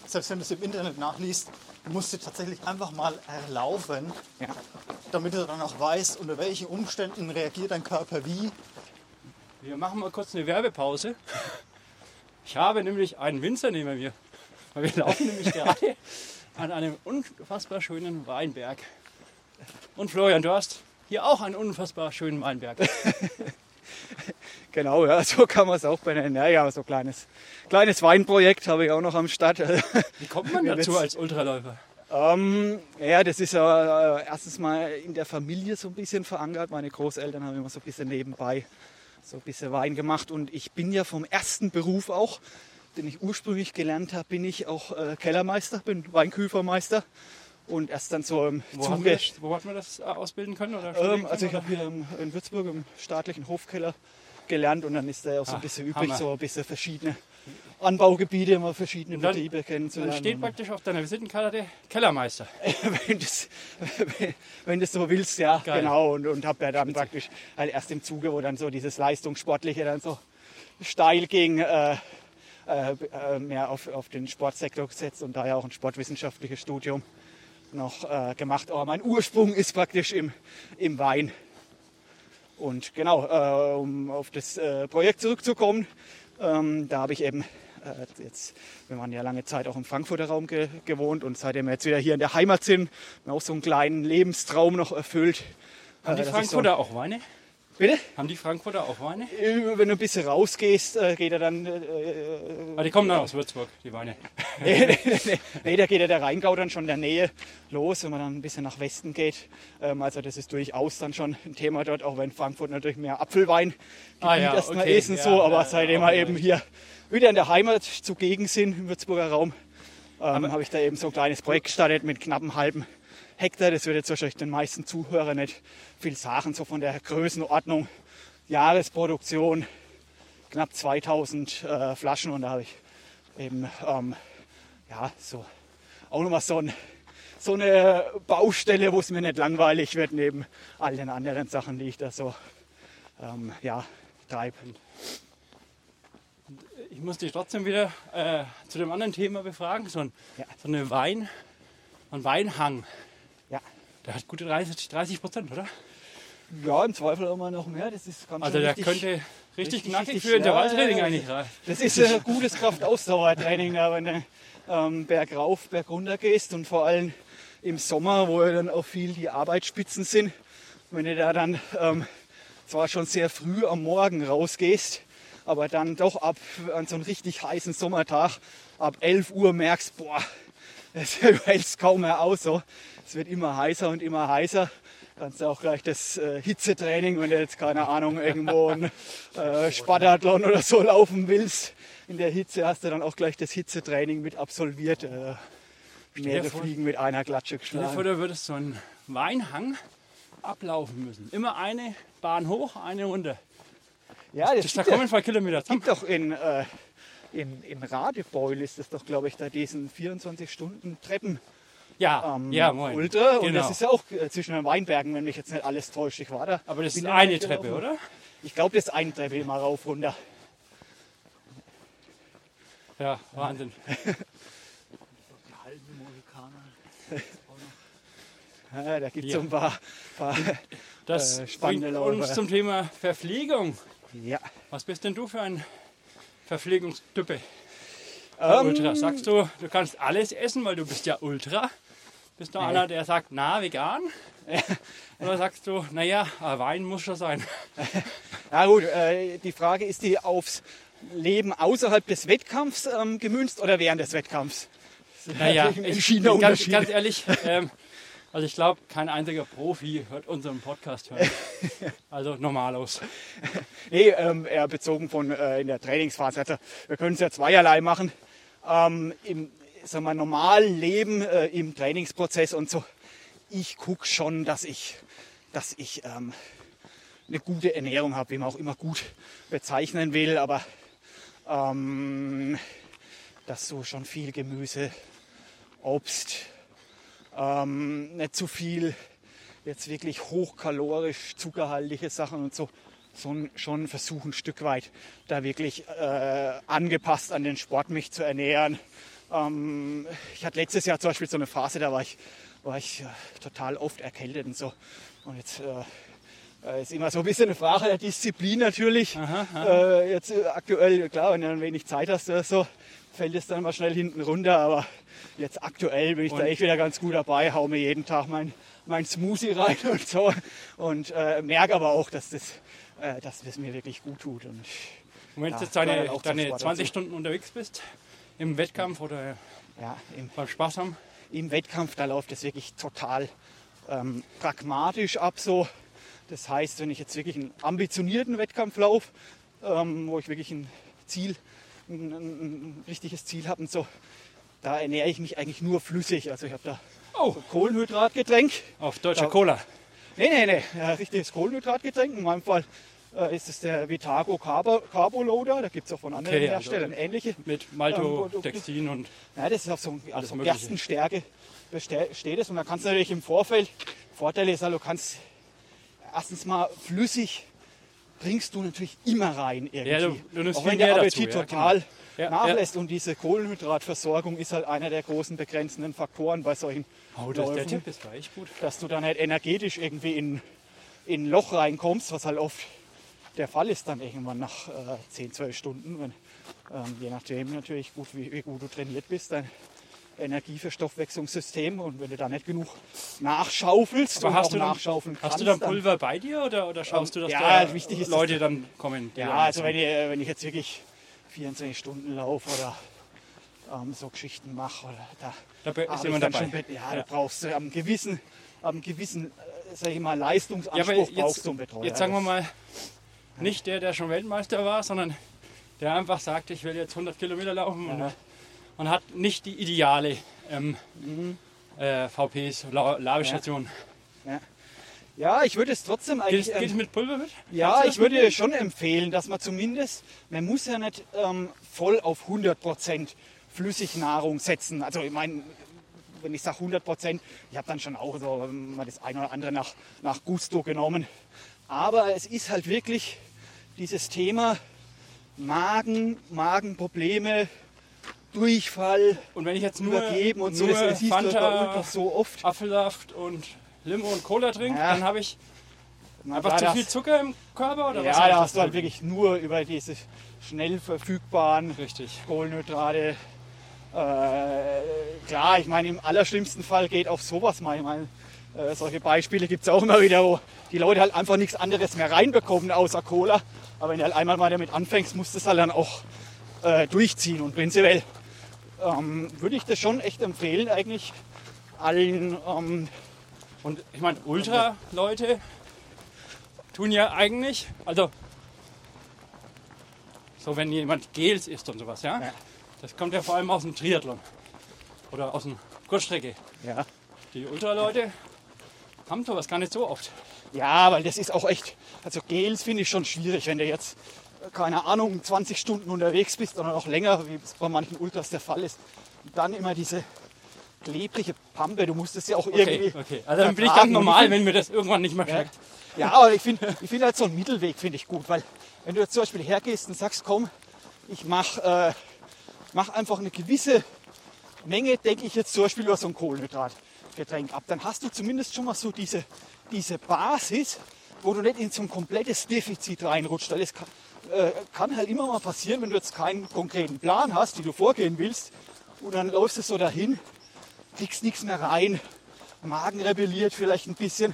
selbst wenn du es im Internet nachliest, du musst dir tatsächlich einfach mal erlauben, Ja. damit du dann auch weißt, unter welchen Umständen reagiert dein Körper wie. Wir machen mal kurz eine Werbepause. Ich habe nämlich einen Winzer neben mir. Weil wir laufen nämlich gerade an einem unfassbar schönen Weinberg. Und Florian, du hast hier auch einen unfassbar schönen Weinberg. Genau, ja, so kann man es auch benennen. Ja, ja, so ein kleines, kleines Weinprojekt habe ich auch noch am Start. Wie kommt man dazu als Ultraläufer? Ähm, ja, das ist ja äh, erstens mal in der Familie so ein bisschen verankert. Meine Großeltern haben immer so ein bisschen nebenbei so ein bisschen Wein gemacht. Und ich bin ja vom ersten Beruf auch, den ich ursprünglich gelernt habe, bin ich auch äh, Kellermeister, bin Weinküfermeister. Und erst dann so im Wo, Zuge. wir das, wo hat man das äh, ausbilden können? Oder Ähm, also ich habe hier in Würzburg im staatlichen Hofkeller gelernt und dann ist da ja auch so ein Ah, bisschen übrig, Hammer. so ein bisschen verschiedene Anbaugebiete, mal verschiedene dann- Betriebe kennenzulernen. Dann steht praktisch auf deiner Visitenkarte Kellermeister. wenn, das, wenn das so willst, ja, Geil. genau. Und, und habe ja dann praktisch halt erst im Zuge, wo dann so dieses Leistungssportliche dann so steil ging, äh, äh, äh, mehr auf, auf den Sportsektor gesetzt und daher auch ein sportwissenschaftliches Studium noch äh, gemacht. Aber mein Ursprung ist praktisch im, im Wein. Und genau, äh, um auf das äh, Projekt zurückzukommen, ähm, da habe ich eben äh, jetzt, wir waren ja lange Zeit auch im Frankfurter Raum ge gewohnt und seitdem wir jetzt wieder hier in der Heimat sind, mir auch so einen kleinen Lebenstraum noch erfüllt. Haben die äh, ich Frankfurter auch Weine? Bitte? Haben die Frankfurter auch Weine? Äh, Wenn du ein bisschen rausgehst, äh, geht er dann. Äh, Ah, die kommen dann aus Würzburg, die Weine. nee, nee, nee, nee, da geht ja der Rheingau dann schon in der Nähe los, wenn man dann ein bisschen nach Westen geht. Ähm, also das ist durchaus dann schon ein Thema dort, auch wenn Frankfurt natürlich mehr Apfelwein Ah ja, erstmal okay, ist und ja, so, aber ja, seitdem wir eben hier wieder in der Heimat zugegen sind, im Würzburger Raum, ähm, habe ich da eben so ein kleines Projekt gestartet mit knapp einem halben Hektar. Das wird jetzt wahrscheinlich den meisten Zuhörern nicht viel sagen, so von der Größenordnung. Jahresproduktion knapp 2000 äh, Flaschen und da habe ich eben ähm, ja, so auch nochmal so, ein, so eine Baustelle, wo es mir nicht langweilig wird, neben all den anderen Sachen, die ich da so ähm, ja, treibe. Ich muss dich trotzdem wieder äh, zu dem anderen Thema befragen. So ein, Ja. so eine Wein, ein Weinhang. Der hat gute 30, 30 Prozent, oder? ja, im Zweifel mal noch mehr. Das ist ganz Also der richtig, könnte richtig, richtig, knackig richtig, für Intervalltraining ja, eigentlich rein. Das ist ein gutes Kraftausdauertraining, da wenn du ähm, bergauf, bergunter gehst und vor allem im Sommer, wo ja dann auch viel die Arbeitsspitzen sind, wenn du da dann ähm, zwar schon sehr früh am Morgen rausgehst, aber dann doch ab an so einem richtig heißen Sommertag ab 11 Uhr merkst, boah, das hältst kaum mehr aus. So. Es wird immer heißer und immer heißer. Kannst du auch gleich das äh, Hitzetraining, wenn du jetzt keine Ahnung irgendwo ein äh, Spartathlon oder so laufen willst, in der Hitze hast du dann auch gleich das Hitzetraining mit absolviert. Äh, mehrere vor- Fliegen mit einer Klatsche dir vor, geschlagen. da würdest so einen Weinhang ablaufen müssen. Immer eine Bahn hoch, eine runter. Ja, das, Das, da kommen ein paar Kilometer zusammen. gibt doch in, äh, in, in Radebeul ist es doch, glaube ich, da diesen 24 Stunden Treppen Ja, ähm, ja, moin. Ultra. Und Genau. das ist ja auch äh, zwischen den Weinbergen, wenn mich jetzt nicht alles täuscht. Ich war da. Aber das ist eine Treppe, oder? Ich glaube, das ist eine Treppe immer rauf, runter. Ja, Wahnsinn. Ja, da gibt es Ja. so ein paar, paar Das Äh, spannende uns Laube. zum Thema Verpflegung. ja. Was bist denn du für ein Verpflegungstype? Ähm, Ultra. Sagst du, du kannst alles essen, weil du bist ja Ultra? Bist du einer, der sagt, na, vegan? Oder sagst du, naja, Wein muss schon sein? Ja gut, äh, die Frage ist die aufs Leben außerhalb des Wettkampfs ähm, gemünzt oder während des Wettkampfs? Naja, ich, ganz, ganz ehrlich, ähm, also ich glaube, kein einziger Profi hört unseren Podcast hören. Also normalos. Nee, ähm, eher bezogen von äh, in der Trainingsphase. Also, wir können es ja zweierlei machen. Ähm, Im sagen wir, normalen Leben, äh, im Trainingsprozess und so. Ich gucke schon, dass ich, dass ich ähm, eine gute Ernährung habe, wie man auch immer gut bezeichnen will. Aber ähm, dass so schon viel Gemüse, Obst, ähm, nicht zu viel jetzt wirklich hochkalorisch, zuckerhaltige Sachen und so, sondern schon versuchen ein Stück weit da wirklich äh, angepasst an den Sport mich zu ernähren. Ähm, ich hatte letztes Jahr zum Beispiel so eine Phase, da war ich, war ich äh, total oft erkältet und so. Und jetzt äh, äh, ist immer so ein bisschen eine Frage der Disziplin natürlich. Äh, jetzt äh, aktuell, klar, wenn du dann wenig Zeit hast oder so, fällt es dann mal schnell hinten runter. Aber jetzt aktuell bin ich da Und- echt wieder ganz gut dabei, hau mir jeden Tag mein, mein Smoothie rein und so. Und äh, merke aber auch, dass das, äh, dass das mir wirklich gut tut. Und Und wenn du Ja, jetzt deine, deine Sport 20 dazu. Stunden unterwegs bist, im Wettkampf oder ja, im, beim Spaß haben, im Wettkampf, da läuft es wirklich total ähm, pragmatisch ab. So. Das heißt, wenn ich jetzt wirklich einen ambitionierten Wettkampf laufe, ähm, wo ich wirklich ein Ziel, ein, ein, richtiges Ziel habe und so, da ernähre ich mich eigentlich nur flüssig. Also ich habe da Oh. so Kohlenhydratgetränk. auf deutscher Da- Cola. Nee, nee, nee, ja, richtiges Kohlenhydratgetränk. In meinem Fall äh, ist es der Vitago Carbo, Carbo Loader. Da gibt es auch von anderen Okay, also- Herstellern ähnliche. Mit Ähm, Maltodextin und Ja, das ist auf so also. Gerstenstärke beste- steht es. Und da kannst du natürlich im Vorfeld, Vorteil ist, halt, du kannst erstens mal flüssig bringst du natürlich immer rein irgendwie. Ja, du- du Auch wenn der mehr dazu, Appetit ja, total Ja, nachlässt. Und diese Kohlenhydratversorgung ist halt einer der großen begrenzenden Faktoren bei solchen Oh, das, der Läufen, Tipp ist echt gut. dass du dann halt energetisch irgendwie in, in ein Loch reinkommst, was halt oft der Fall ist dann irgendwann nach äh, 10, 12 Stunden, wenn, ähm, je nachdem natürlich gut, wie, wie gut du trainiert bist, dein Energieverstoffwechslungssystem und wenn du da nicht genug nachschaufelst Aber hast du dann- nachschaufeln kannst, Hast du dann Pulver bei dir oder, oder schaust du, dass ja, da wichtig ist, Leute dann kommen? ja, dann also wenn ich, wenn ich jetzt wirklich 24 Stunden laufe oder ähm, so Geschichten mache, oder da Da ist jemand dann dabei. schon, ja, Ja. da brauchst du am gewissen, am gewissen, äh, sag ich mal, Leistungsanspruch Ja, aber brauchst jetzt, du einen Betreuer. jetzt sagen wir mal, nicht der, der schon Weltmeister war, sondern der einfach sagt, ich will jetzt 100 Kilometer laufen Ja. und hat nicht die ideale ähm, äh, VPs, La Labestationen. Ja, ich würde es trotzdem Geht, eigentlich. es- geht es ähm, mit Pulver mit? ja, ich würde mitnehmen? schon empfehlen, dass man zumindest, man muss ja nicht ähm, voll auf 100% Flüssignahrung setzen. Also ich meine, wenn ich sage 100%, ich habe dann schon auch so ähm, mal das eine oder andere nach, nach Gusto genommen. Aber es ist halt wirklich dieses Thema Magen, Magenprobleme, Durchfall, Und wenn ich jetzt nur, übergeben und so, nur das siehst du bei Fanta, Ultra so oft. Apfelsaft und Limo und Cola trinke, Ja. dann habe ich einfach zu viel Zucker im Körper? Oder was Ja, da hast du halt wirklich nur über diese schnell verfügbaren Richtig. Kohlenhydrate. Äh, klar, ich meine, im allerschlimmsten Fall geht auf sowas mal. Ich meine, äh, solche Beispiele gibt es auch immer wieder, wo die Leute halt einfach nichts anderes mehr reinbekommen außer Cola. Aber wenn du halt einmal mal damit anfängst, musst du es halt dann auch äh, durchziehen. Und prinzipiell ähm, würde ich das schon echt empfehlen, eigentlich allen. Ähm, Und ich meine, Ultra-Leute tun ja eigentlich, also so wenn jemand Gels isst und sowas, ja, Ja. das kommt ja vor allem aus dem Triathlon oder aus dem Kurzstrecke. ja. Die Ultra-Leute haben sowas gar nicht so oft. Ja, weil das ist auch echt, also Gels finde ich schon schwierig, wenn du jetzt keine Ahnung, 20 Stunden unterwegs bist oder noch länger, wie es bei manchen Ultras der Fall ist. Und dann immer diese klebrige Pampe, du musst es ja auch irgendwie. Okay, okay. Also dann bin ich ganz normal, wenn mir das irgendwann nicht mehr ja. schmeckt. ja, aber ich finde ich find halt so einen Mittelweg finde ich gut, weil wenn du jetzt zum Beispiel hergehst und sagst, komm, ich mache äh, mach einfach eine gewisse Menge, denke ich jetzt zum Beispiel über so ein Kohlenhydratgetränk ab, dann hast du zumindest schon mal so diese, diese Basis, wo du nicht in so ein komplettes Defizit reinrutscht. Weil es kann, äh, kann halt immer mal passieren, wenn du jetzt keinen konkreten Plan hast, wie du vorgehen willst, und dann läufst du so dahin, kriegst nichts mehr rein, Magen rebelliert vielleicht ein bisschen.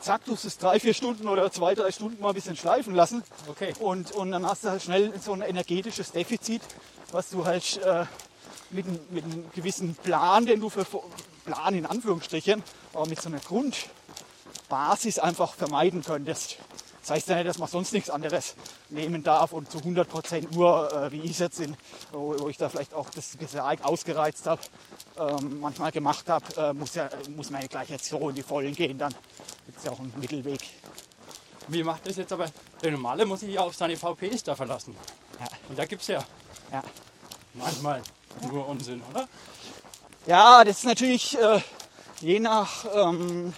Zack, tust es drei, vier Stunden oder zwei, drei Stunden mal ein bisschen schleifen lassen. Okay. Und, und dann hast du halt schnell so ein energetisches Defizit, was du halt äh, mit, einem- mit einem gewissen Plan, den du für Plan in Anführungsstrichen, aber mit so einer Grundbasis einfach vermeiden könntest. Das heißt ja nicht, dass man sonst nichts anderes nehmen darf und zu 100 Prozent nur, äh, wie ich es jetzt in, wo, wo ich da vielleicht auch das bisschen arg ausgereizt habe, ähm, manchmal gemacht habe, äh, muss, ja, muss man ja gleich jetzt so in die Vollen gehen. Dann gibt es ja auch einen Mittelweg. Wie macht das jetzt aber? Der Normale muss sich ja auf seine VPs da verlassen. Ja. Und da gibt es ja Ja. manchmal nur Unsinn, oder? Ja, das ist natürlich äh, je nach ähm,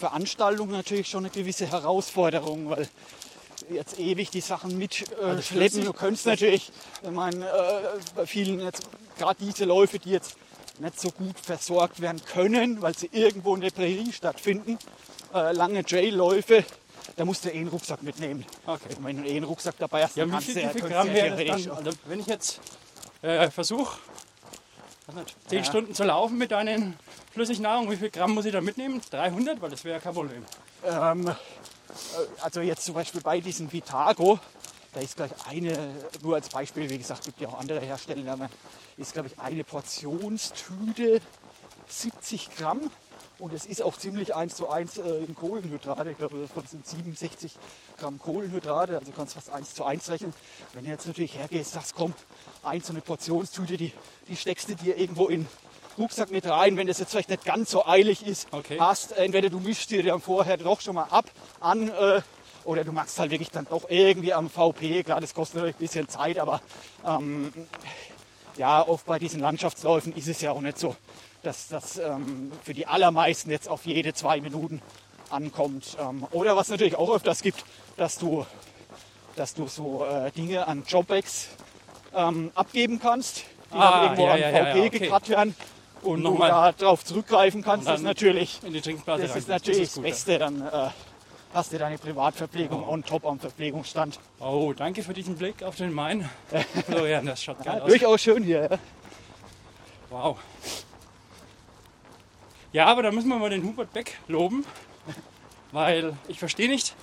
Veranstaltung natürlich schon eine gewisse Herausforderung, weil jetzt ewig die Sachen mitschleppen. Äh, schleppen. du könntest natürlich, ich meine, äh, bei vielen jetzt gerade diese Läufe, die jetzt nicht so gut versorgt werden können, weil sie irgendwo in der Prärie stattfinden, äh, lange Trailläufe, da musst du eh einen Rucksack mitnehmen. Okay. Und wenn du eh einen Rucksack dabei hast, Ja, dann kannst du ja, Gramm wäre das dann? Also, wenn ich jetzt äh, versuche, zehn Ja. Stunden zu laufen mit deinen Flüssignahrung, wie viel Gramm muss ich da mitnehmen? 300? Weil das wäre ja kein Problem. Ähm, äh, also jetzt zum Beispiel bei diesem Vitago, da ist gleich eine, nur als Beispiel, wie gesagt, gibt ja auch andere Hersteller, ist glaube ich eine Portionstüte 70 Gramm und es ist auch ziemlich eins zu eins äh, in Kohlenhydrate. Ich glaube, davon sind 67 Gramm Kohlenhydrate, also kannst fast eins zu eins rechnen. Wenn du jetzt natürlich hergehst, sagst, komm, eine Portionstüte, die, die steckst du dir irgendwo in den Rucksack mit rein, wenn das jetzt vielleicht nicht ganz so eilig ist, Okay. hast, entweder du mischst dir dann vorher doch schon mal ab an äh, oder du machst halt wirklich dann doch irgendwie am VP. Klar, das kostet natürlich ein bisschen Zeit, aber ähm, ja, oft bei diesen Landschaftsläufen ist es ja auch nicht so, dass das ähm, für die allermeisten jetzt auf jede zwei Minuten ankommt. Ähm, oder was natürlich auch öfters gibt, dass du, dass du so äh, Dinge an Jobex ähm, abgeben kannst, die Ah, dann irgendwo ja, an ja, VP ja, okay. gekarrt werden und du Nochmal. da drauf zurückgreifen kannst. Und Das ist natürlich In die Trinkblase das ist natürlich das, gut, ja. Beste. Dann äh, hast du deine Privatverpflegung on top am Verpflegungsstand. Oh, danke für diesen Blick auf den Main. Florian, das schaut geil Ja, aus. durchaus schön hier. Wow. Ja, aber da müssen wir mal den Hubert Beck loben, weil ich verstehe nicht,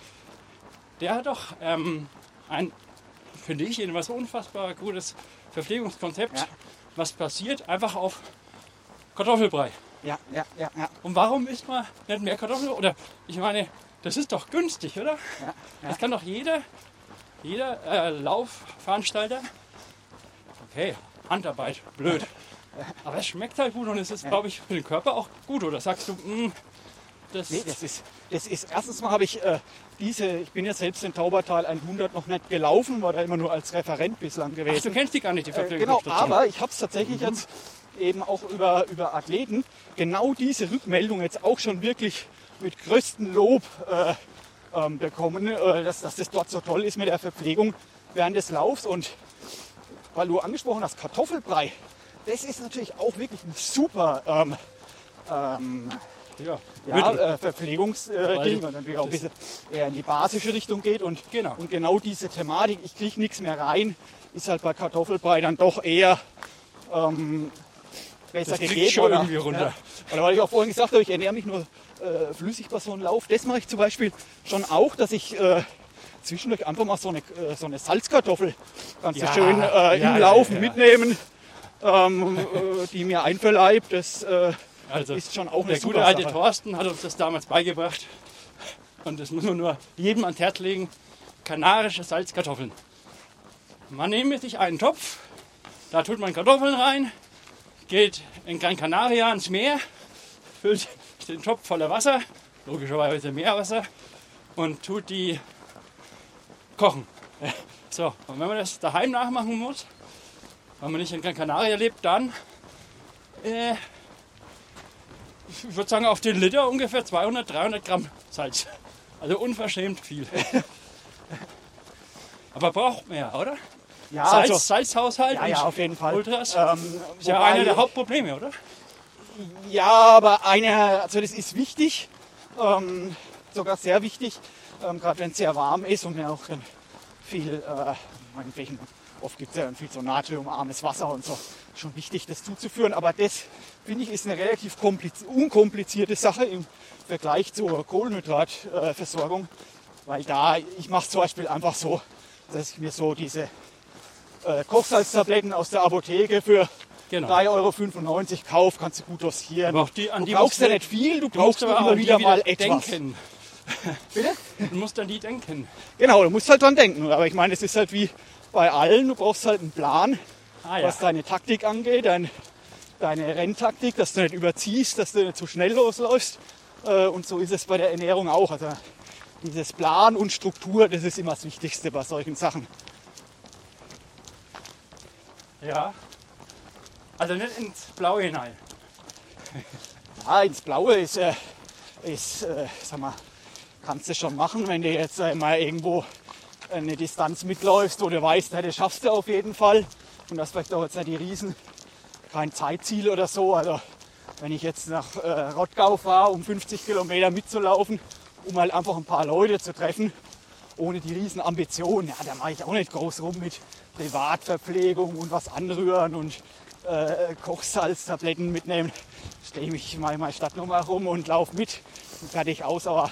der hat doch ähm, ein, finde ich, jedenfalls unfassbar gutes Verpflegungskonzept, Ja. was passiert einfach auf Kartoffelbrei. Ja, ja, ja, ja. Und warum isst man nicht mehr Kartoffeln? Oder ich meine, das ist doch günstig, oder? Ja, Das kann doch jeder, jeder äh, Laufveranstalter. Okay, Handarbeit, blöd. Aber es schmeckt halt gut und es ist, glaube ich, für den Körper auch gut. Oder sagst du, mh, das, Nee, das ist, das ist, erstens mal habe ich äh, diese, ich bin ja selbst in Taubertal 100 noch nicht gelaufen, war da immer nur als Referent bislang Ach, du gewesen. kennst die gar nicht, die Äh, genau, aber ich habe es tatsächlich jetzt eben auch über, über Athleten genau diese Rückmeldung jetzt auch schon wirklich mit größtem Lob äh, ähm, bekommen, äh, dass, dass das dort so toll ist mit der Verpflegung während des Laufs. Und weil du angesprochen hast, Kartoffelbrei, das ist natürlich auch wirklich ein super ähm, ähm, ja, ja, äh, Verpflegungsding, äh, natürlich auch ein bisschen eher in die basische Richtung geht. Und Genau. und genau diese Thematik, ich kriege nichts mehr rein, ist halt bei Kartoffelbrei dann doch eher ähm, besser Das gegeben. schon oder, irgendwie runter. Ja, oder weil ich auch vorhin gesagt habe, ich ernähre mich nur äh, flüssig bei so einem Lauf. Das mache ich zum Beispiel schon auch, dass ich äh, zwischendurch einfach mal so eine, äh, so eine Salzkartoffel ganz Ja, so schön äh, im Laufen mitnehmen, ähm, äh, die mir einverleibt. Das äh, also ist schon auch eine der super gute alte Sache. Thorsten hat uns das damals beigebracht. Und das muss man nur jedem ans Herz legen. Kanarische Salzkartoffeln. Man nehme sich einen Topf, da tut man Kartoffeln rein, geht in Gran Canaria ins Meer, füllt den Topf voller Wasser, logischerweise Meerwasser, und tut die kochen. So, und wenn man das daheim nachmachen muss, weil man nicht in Gran Canaria lebt, dann, äh, ich würde sagen, auf den Liter ungefähr 200, 300 Gramm Salz. Also unverschämt viel. Aber braucht ja, oder? Ja, Salz, also, Salzhaushalt ja, ja, auf jeden Fall. Ultras Ähm, ist ja einer der Hauptprobleme, oder? Ja, aber einer, also das ist wichtig, ähm, sogar sehr wichtig, ähm, gerade wenn es sehr warm ist und ja auch dann viel, äh, meinetwegen, oft gibt es ja dann viel so natriumarmes Wasser und so, schon wichtig, das zuzuführen. Aber das, finde ich, ist eine relativ kompliz- unkomplizierte Sache im Vergleich zur Kohlenhydratversorgung, weil da, ich mache zum Beispiel einfach so, dass ich mir so diese äh, Kochsalztabletten aus der Apotheke für Genau. 3,95 Euro kaufe, kannst du gut dosieren. Aber auch die, an du die brauchst ja nicht viel, du du brauchst aber immer die wieder mal etwas. denken. Bitte? Du musst an die denken. Genau, du musst halt dran denken. Aber ich meine, es ist halt wie bei allen, du brauchst halt einen Plan, Ah ja. was deine Taktik angeht, dein, deine Renntaktik, dass du nicht überziehst, dass du nicht zu schnell losläufst. Äh, Und so ist es bei der Ernährung auch. Also dieses Plan und Struktur, das ist immer das Wichtigste bei solchen Sachen. Ja. Also nicht ins Blaue hinein. Ja, ins Blaue ist, äh, ist äh, sag mal, kannst du schon machen, wenn du jetzt mal irgendwo eine Distanz mitläufst, wo du weißt, das schaffst du auf jeden Fall. Und das vielleicht auch jetzt nicht die Riesen, kein Zeitziel oder so. Also wenn ich jetzt nach äh, Rottgau fahre, um 50 Kilometer mitzulaufen, um halt einfach ein paar Leute zu treffen, ohne die riesen Ambitionen, ja, da mache ich auch nicht groß rum mit Privatverpflegung und was anrühren und äh, Kochsalztabletten mitnehmen. Stehe mich mal in meiner Stadtnummer rum und laufe mit und fertig aus. Aber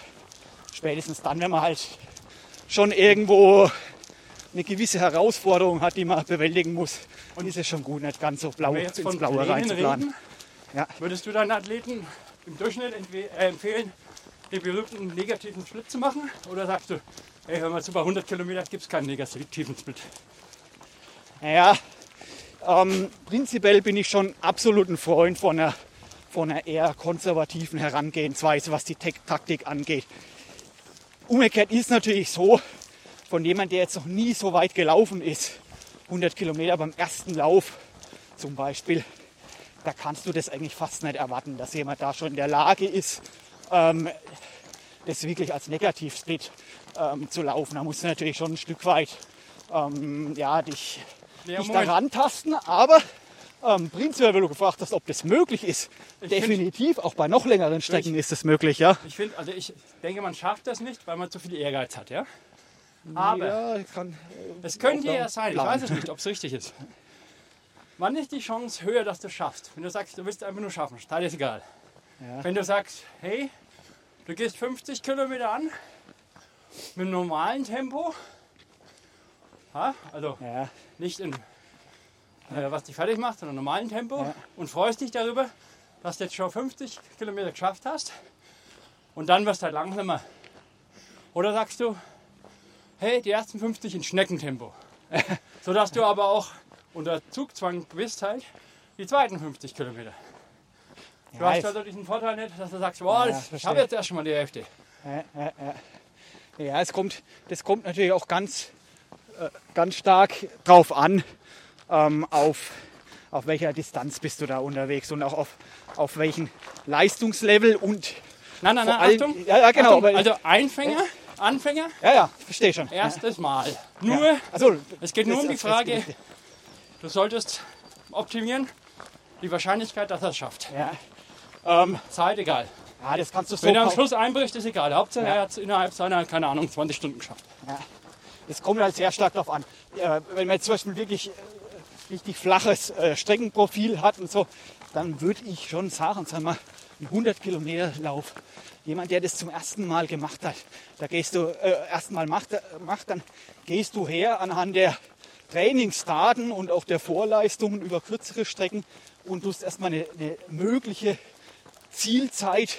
spätestens dann, wenn man halt schon irgendwo eine gewisse Herausforderung hat, die man bewältigen muss, und ist es schon gut, nicht ganz so blau jetzt ins Blaue reinzuplanen. Ja. würdest du deinen Athleten im Durchschnitt äh, empfehlen, den berühmten negativen Split zu machen? Oder sagst du, ey, hör mal zu, bei 100 Kilometern gibt es keinen negativen Split? Naja, ähm, prinzipiell bin ich schon absolut ein Freund von einer, von einer eher konservativen Herangehensweise, was die Taktik angeht. Umgekehrt ist natürlich so, von jemand, der jetzt noch nie so weit gelaufen ist, 100 Kilometer beim ersten Lauf zum Beispiel, da kannst du das eigentlich fast nicht erwarten, dass jemand da schon in der Lage ist, ähm, das wirklich als Negativsplit ähm, zu laufen. Da musst du natürlich schon ein Stück weit ähm, ja, dich, Ja, dich daran tasten. Aber ähm, prinzipiell, weil du gefragt hast, ob das möglich ist, definitiv, auch bei noch längeren Strecken ist es möglich, ja. Ich finde, also ich denke, man schafft das nicht, weil man zu viel Ehrgeiz hat, ja? Aber ja, kann, es könnte ja sein, ich weiß es nicht, ob es richtig ist. Wann ist die Chance höher, dass du es schaffst? Wenn du sagst, du willst einfach nur schaffen, ist alles egal. Ja. Wenn du sagst, hey, du gehst 50 Kilometer an mit einem normalen Tempo, ha? also ja, nicht in, äh, was dich fertig macht, sondern im normalen Tempo Ja. und freust dich darüber, dass du jetzt schon 50 Kilometer geschafft hast und dann wirst du halt langsamer. Oder sagst du, hey, die ersten 50 in Schneckentempo, sodass du aber auch unter Zugzwang gewiss halt die zweiten 50 Kilometer. Du Ja, hast also diesen Vorteil nicht, dass du sagst, boah, Ja, ich habe jetzt erst schon mal die Hälfte. Ja, ja, ja. ja es kommt, das kommt natürlich auch ganz, äh, ganz stark drauf an, ähm, auf, auf welcher Distanz bist du da unterwegs und auch auf, auf welchen Leistungslevel und Nein, nein, nein, allem- Achtung. Ja, ja, genau, Achtung, also Einfänger, Anfänger, ja, ja, verstehe schon. erstes Mal. Nur, ja. Also, es geht nur um die Frage, du solltest optimieren, die Wahrscheinlichkeit, dass er es schafft. Ja. Ähm, Zeit egal. ja, das kannst du so Wenn er am Schluss einbricht, ist egal. Hauptsache, Ja. er hat es innerhalb seiner, keine Ahnung, 20 Stunden geschafft. Das kommt halt sehr stark darauf an. Ja, wenn man jetzt zum Beispiel wirklich äh, richtig flaches äh, Streckenprofil hat und so, dann würde ich schon sagen, sagen wir, ein 100 Kilometer Lauf. Jemand, der das zum ersten Mal gemacht hat, da gehst du äh, erstmal macht, macht, dann gehst du her anhand der Trainingsdaten und auch der Vorleistungen über kürzere Strecken und tust erstmal eine, eine mögliche Zielzeit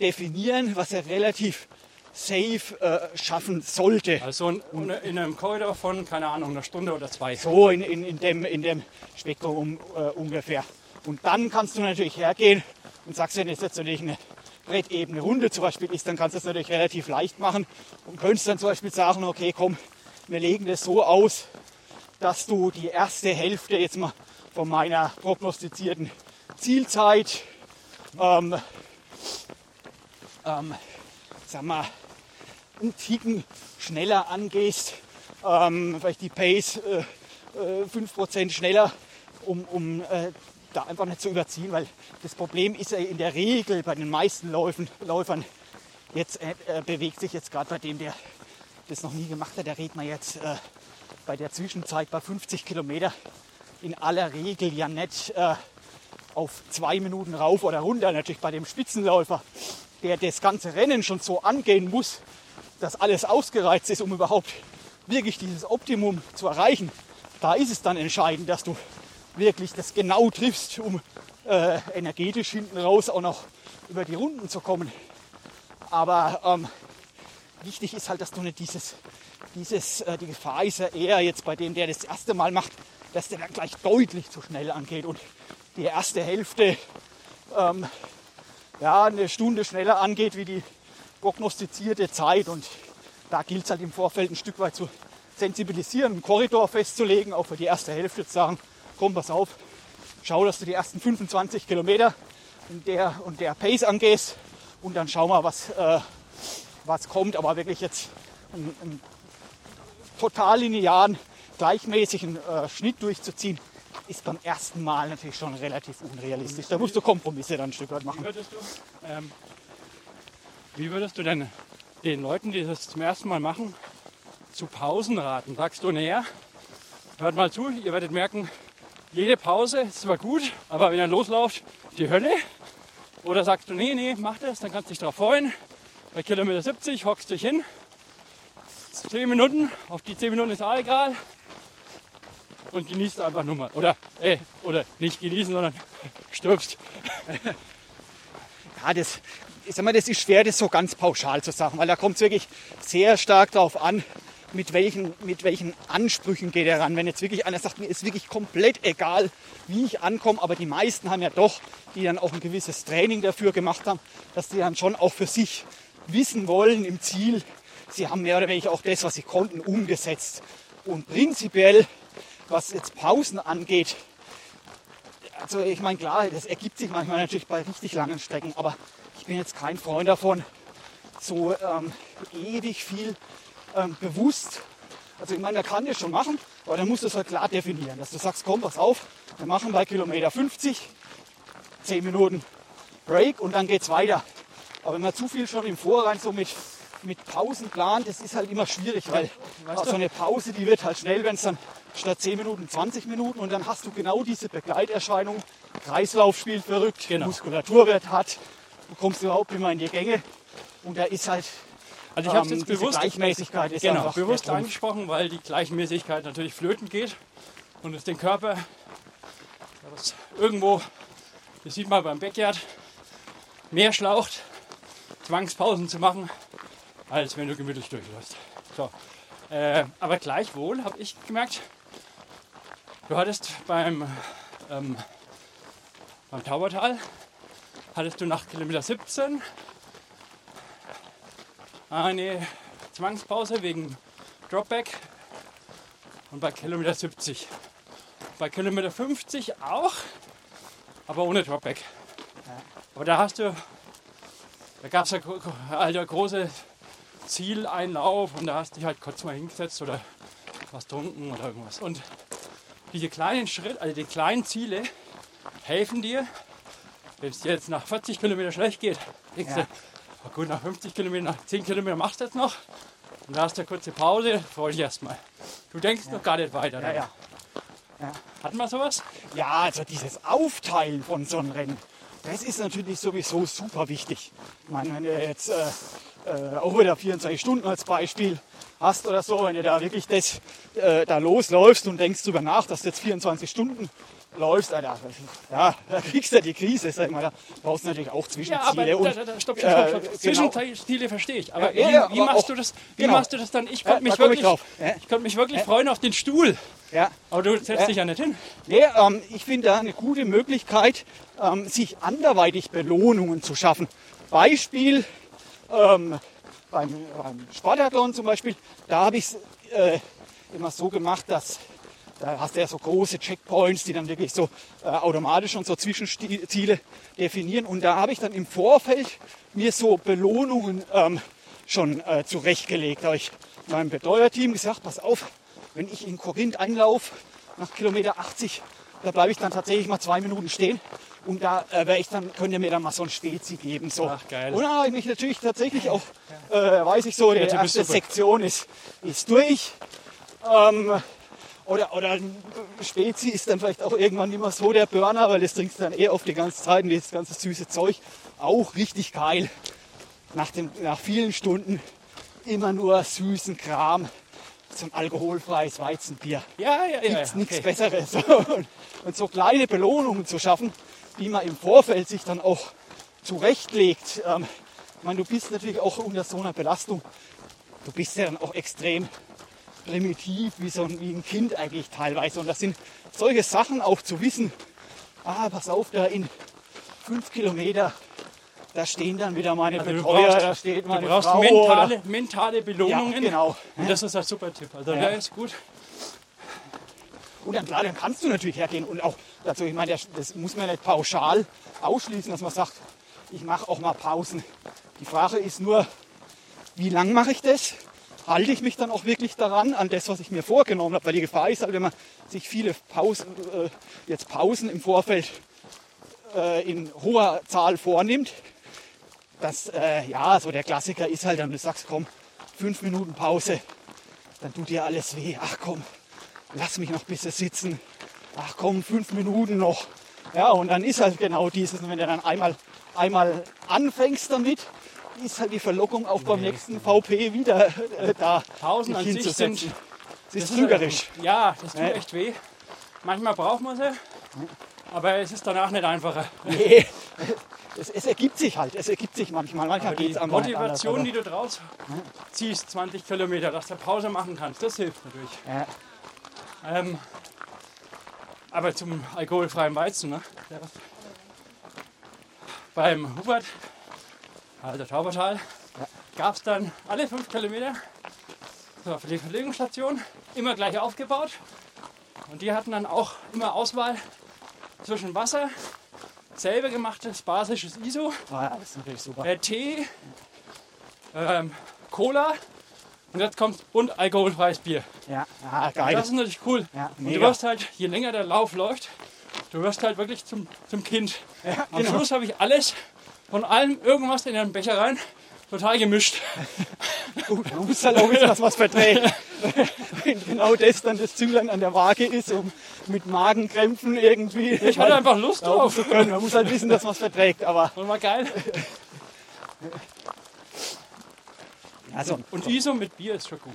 definieren, was er relativ safe äh, schaffen sollte. Also in, in einem Korridor von, keine Ahnung, einer Stunde oder zwei. So in, in, in, dem, in dem Spektrum äh, ungefähr. Und dann kannst du natürlich hergehen und sagst, wenn jetzt natürlich eine brettebene Runde zum Beispiel ist, dann kannst du es natürlich relativ leicht machen und könntest dann zum Beispiel sagen, okay, komm, wir legen das so aus, dass du die erste Hälfte jetzt mal von meiner prognostizierten Zielzeit, ähm, ähm, sag mal, einen Ticken schneller angehst, ähm, vielleicht die Pace äh, äh, 5% schneller, um, um äh, da einfach nicht zu überziehen, weil das Problem ist ja in der Regel bei den meisten Läufen, Läufern, jetzt äh, äh bewegt sich jetzt gerade bei dem, der das noch nie gemacht hat, da redet man jetzt äh, bei der Zwischenzeit bei 50 Kilometer in aller Regel ja nicht äh, auf zwei Minuten rauf oder runter. Natürlich bei dem Spitzenläufer, der das ganze Rennen schon so angehen muss, dass alles ausgereizt ist, um überhaupt wirklich dieses Optimum zu erreichen. Da ist es dann entscheidend, dass du wirklich das genau triffst, um äh, energetisch hinten raus auch noch über die Runden zu kommen. Aber ähm, wichtig ist halt, dass du nicht dieses, dieses äh, die Gefahr ist ja eher jetzt bei dem, der das erste Mal macht, dass der dann gleich deutlich zu schnell angeht und die erste Hälfte ähm, ja, eine Stunde schneller angeht wie die prognostizierte Zeit. Und da gilt es halt im Vorfeld ein Stück weit zu sensibilisieren, einen Korridor festzulegen, auch für die erste Hälfte zu sagen, komm, pass auf, schau, dass du die ersten 25 Kilometer in der und der Pace angehst und dann schau mal, was, äh, was kommt. Aber wirklich jetzt einen, einen total linearen, gleichmäßigen äh, Schnitt durchzuziehen, ist beim ersten Mal natürlich schon relativ unrealistisch. Da musst du Kompromisse dann ein Stück weit machen. Du, ähm, wie würdest du denn den Leuten, die das zum ersten Mal machen, zu Pausen raten? Sagst du, naja, hört mal zu, ihr werdet merken, jede Pause ist zwar gut, aber wenn ihr loslauft, die Hölle. Oder sagst du, nee, nee, mach das, dann kannst du dich darauf freuen. Bei Kilometer 70 hockst du dich hin. 10 Minuten, auf die 10 Minuten ist auch egal. Und genießt einfach nur mal. Oder, äh, oder nicht genießen, sondern stirbst. Ja, das, ich sag mal, das ist schwer, das so ganz pauschal zu sagen, weil da kommt es wirklich sehr stark darauf an, mit welchen, mit welchen Ansprüchen geht er ran. Wenn jetzt wirklich einer sagt, mir ist wirklich komplett egal, wie ich ankomme, aber die meisten haben ja doch, die dann auch ein gewisses Training dafür gemacht haben, dass die dann schon auch für sich wissen wollen im Ziel, sie haben mehr oder weniger auch das, was sie konnten, umgesetzt. Und prinzipiell, was jetzt Pausen angeht, also ich meine, klar, das ergibt sich manchmal natürlich bei richtig langen Strecken, aber ich bin jetzt kein Freund davon, so ähm, ewig viel ähm, bewusst. Also ich meine, man kann das schon machen, aber dann musst du es halt klar definieren, dass du sagst, komm, pass auf, wir machen bei Kilometer 50 10 Minuten Break und dann geht es weiter. Aber wenn man zu viel schon im Vorrein so mit, mit Pausen plant, das ist halt immer schwierig, weil weißt so eine Pause, die wird halt schnell, wenn es dann statt 10 Minuten 20 Minuten und dann hast du genau diese Begleiterscheinung. Kreislauf spielt verrückt, Genau. Muskulatur wird hart, du kommst überhaupt mehr in die Gänge und da ist halt Also ich habe ähm, jetzt bewusst, Gleichmäßigkeit ist genau, bewusst angesprochen, weil die Gleichmäßigkeit natürlich flöten geht und es den Körper das irgendwo, das sieht man beim Backyard, mehr schlaucht, Zwangspausen zu machen, als wenn du gemütlich durchläufst. So. Äh, aber gleichwohl habe ich gemerkt, du hattest beim, ähm, beim Taubertal, hattest du nach Kilometer 17 eine Zwangspause wegen Dropback und bei Kilometer 70. Bei Kilometer 50 auch, aber ohne Dropback. Aber da hast du, da gab es ja also große Zieleinlauf und da hast du dich halt kurz mal hingesetzt oder was trunken oder irgendwas. Und diese kleinen Schritte, also die kleinen Ziele helfen dir, wenn es jetzt nach 40 Kilometer schlecht geht, denkst Ja. du, gut, nach 50 Kilometern, nach 10 Kilometern machst du jetzt noch. Und da hast du eine kurze Pause, freu dich erstmal. Du denkst noch gar nicht weiter. Ja, ja. Hatten wir sowas? Ja, also dieses Aufteilen von so einem Rennen, das ist natürlich sowieso super wichtig. Ich meine, wenn du jetzt äh, äh, auch wieder 24 Stunden als Beispiel hast oder so, wenn du da wirklich das, äh, da losläufst und denkst drüber nach, dass du jetzt 24 Stunden läufst, Alter, ja, da kriegst du ja die Krise, sag ich mal, da brauchst du natürlich auch Ja, aber Zwischenziele. da, und, da, da, stopp, stopp, stopp, stopp. äh, Zwischenziele verstehe ich. Aber Ja, ja, wie, wie, aber machst auch- du das, wie genau. machst du das dann? Ich Ja, konnte mich, wirklich. Ja. ich konnte mich wirklich freuen auf den Stuhl. ja, Aber du setzt Ja. dich ja nicht hin. Nee, ähm, ich finde da eine gute Möglichkeit, ähm, sich anderweitig Belohnungen zu schaffen. Beispiel ähm, beim, beim Spartathlon zum Beispiel, da habe ich es äh, immer so gemacht, dass da hast du ja so große Checkpoints, die dann wirklich so äh, automatisch und so Zwischenziele definieren. Und da habe ich dann im Vorfeld mir so Belohnungen ähm, schon äh, zurechtgelegt. Da habe ich meinem Betreuerteam gesagt, pass auf, wenn ich in Korinth einlaufe, nach Kilometer 80, da bleibe ich dann tatsächlich mal zwei Minuten stehen. Und da äh, ich dann, könnt ihr mir dann mal so ein Spezi geben. So. Ach, geil. Und dann habe ich mich natürlich tatsächlich auch, äh, weiß ich so, die erste. Sektion ist, ist durch. Ähm, oder, oder Spezi ist dann vielleicht auch irgendwann nicht mehr so der Burner, weil das trinkst du dann eher auf die ganze Zeit und das ganze süße Zeug. Auch richtig geil. Nach, dem, nach vielen Stunden immer nur süßen Kram. So ein alkoholfreies Weizenbier. Ja, ja, ja. Gibt's ja. nichts okay. Besseres. Und, und so kleine Belohnungen zu schaffen, die man im Vorfeld sich dann auch zurechtlegt. Ähm, ich meine, du bist natürlich auch unter so einer Belastung. Du bist ja dann auch extrem primitiv, wie so ein, wie ein Kind eigentlich teilweise. Und das sind solche Sachen auch zu wissen. Ah, pass auf, da in fünf Kilometer, da stehen dann wieder meine Also du Betreuer, brauchst- da steht Du meine brauchst Frau. mentale, mentale Belohnungen. ja, genau. Und das ist ein super Tipp. Also Ja. der ist gut. Und dann klar, dann kannst du natürlich hergehen und auch dazu, ich meine, das, das muss man nicht pauschal ausschließen, dass man sagt, ich mache auch mal Pausen. Die Frage ist nur, wie lang mache ich das? Halte ich mich dann auch wirklich daran, an das, was ich mir vorgenommen habe? Weil die Gefahr ist halt, wenn man sich viele Pausen, äh, jetzt Pausen im Vorfeld äh, in hoher Zahl vornimmt, dass, äh, ja, so der Klassiker ist halt dann, du sagst, komm, fünf Minuten Pause, dann tut dir alles weh. Ach komm, lass mich noch ein bisschen sitzen. Ach komm, fünf Minuten noch. Ja, und dann ist halt genau dieses, wenn du dann einmal, einmal anfängst damit, ist halt die Verlockung auch beim nächsten VP wieder äh, da. Pausen an sich sind. Das ist trügerisch. Ja, das tut echt weh. Manchmal braucht man sie, aber es ist danach nicht einfacher. Nee, es, es ergibt sich halt, es ergibt sich manchmal. Manchmal geht die es nicht Motivation, anders, die du draus ziehst, 20 Kilometer, dass du Pause machen kannst, das hilft natürlich. aber- ja. Ähm, aber zum alkoholfreien Weizen, ne? Beim Hubert, also Taubertal, gab es dann alle fünf Kilometer so, für die Verlegungsstation immer gleich aufgebaut. Und die hatten dann auch immer Auswahl zwischen Wasser, selber gemachtes basisches ISO, Ah, ja, das äh, Tee, ähm, Cola und jetzt kommt und alkoholfreies Bier. Ja, ja Das geil. ist natürlich cool. Ja, und du wirst halt, je länger der Lauf läuft, du wirst halt wirklich zum, zum Kind. Ja, Am genau. Schluss habe ich alles von allem irgendwas in einen Becher rein, total gemischt. Gut, man muss halt auch wissen, dass man es verträgt. Wenn genau das dann das Zünglein an der Waage ist, um mit Magenkrämpfen irgendwie Ich hatte einfach Lust drauf. zu können. Man muss halt wissen, dass man es verträgt. Aber Und war geil. also, Und ISO mit Bier ist schon gut.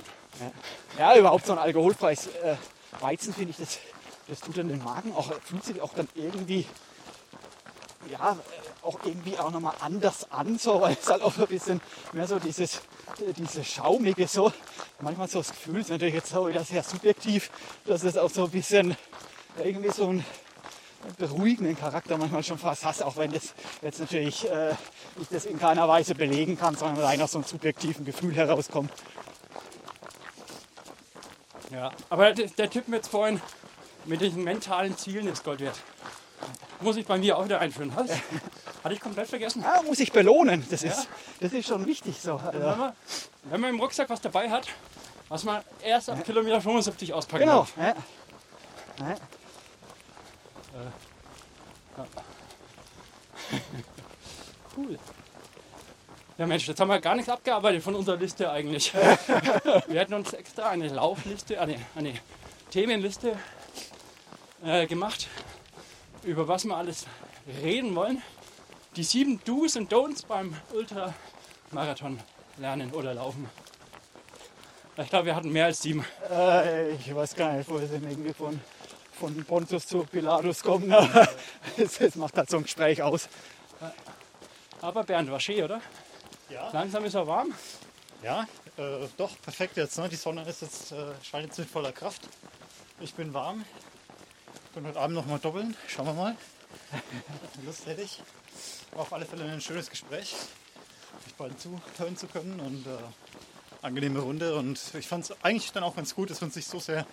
ja, überhaupt so ein alkoholfreies äh, Weizen finde ich, das, das tut dann den Magen auch, fühlt sich auch dann irgendwie, ja, auch irgendwie auch nochmal anders an, so, weil es halt auch ein bisschen mehr so dieses, dieses Schaumige so. Manchmal so das Gefühl, ist natürlich jetzt auch wieder sehr subjektiv, dass es auch so ein bisschen irgendwie so ein beruhigenden Charakter manchmal schon fast hast, auch wenn das jetzt natürlich äh, ich das in keiner Weise belegen kann, sondern rein aus so einem subjektiven Gefühl herauskommt. Ja. Aber der, der Tipp mit vorhin mit diesen mentalen Zielen ist Gold wert. Muss ich bei mir auch wieder einführen. Was? Hatte ich komplett vergessen. Ja, muss ich belohnen, das ist, das ist schon wichtig so. Also, Wenn, man, wenn man im Rucksack was dabei hat, was man erst ab Kilometer 75 auspacken genau. darf. Ja. Ja. Cool. Ja Mensch, jetzt haben wir gar nichts abgearbeitet von unserer Liste eigentlich. wir hätten uns extra eine Laufliste, eine, eine Themenliste äh, gemacht, über was wir alles reden wollen. Die sieben Do's und Don'ts beim Ultramarathon lernen oder laufen. Ich glaube, wir hatten mehr als sieben. Äh, ich weiß gar nicht, wo wir sind irgendwie von, von Pontus zu Pilatus kommen. aber Das, das macht halt so ein Gespräch aus. Aber Bernd, war schön, oder? Ja, Langsam ist er warm. ja äh, doch, perfekt jetzt. Ne? Die Sonne ist jetzt, äh, scheint jetzt mit voller Kraft. Ich bin warm. Bin heute Abend noch mal doppeln. Schauen wir mal. Lust hätte ich. War auf alle Fälle ein schönes Gespräch. Euch beiden zuhören zu können. Und äh, angenehme Runde und ich fand es eigentlich dann auch ganz gut, dass wir uns nicht so sehr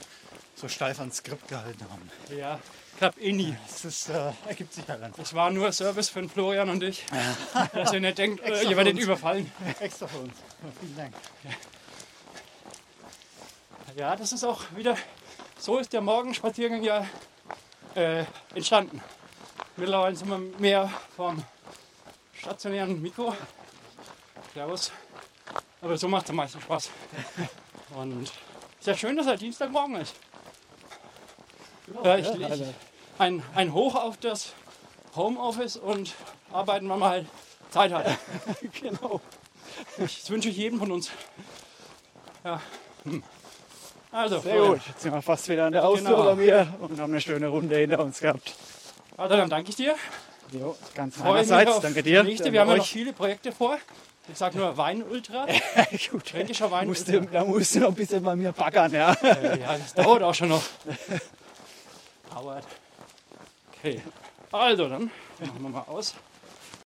so steif ans Skript gehalten haben. Ja, klappt eh nie. Es äh, ergibt sich halt einfach. Das war nur Service für den Florian und ich. Dass ihr nicht denkt, äh, ihr werdet überfallen. Extra für uns. Ja, vielen Dank. Ja, das ist auch wieder, so ist der Morgenspaziergang ja äh, entstanden. Mittlerweile sind wir mehr vom stationären Mikro. Servus. Aber so macht es am meisten Spaß. Und ist ja schön, dass er Dienstagmorgen ist. Ja, ich, ich, ein, ein Hoch auf das Homeoffice und arbeiten, wenn man halt Zeit hat. genau. Das wünsche ich jedem von uns. Ja. Hm. Also, Sehr gut. Jetzt sind wir fast wieder an der Haustür Genau. bei mir und haben eine schöne Runde hinter uns gehabt. Also dann danke ich dir. Jo, ganz Freue meinerseits. Danke dir. Nächste. Wir haben ja noch euch. viele Projekte vor. Ich sage nur Wein-Ultra. Gut. Fränkischer Wein. Musste, da musst du noch ein bisschen bei mir baggern, ja. Ja, das dauert auch schon noch. Dauert. Okay. Also dann machen wir mal aus.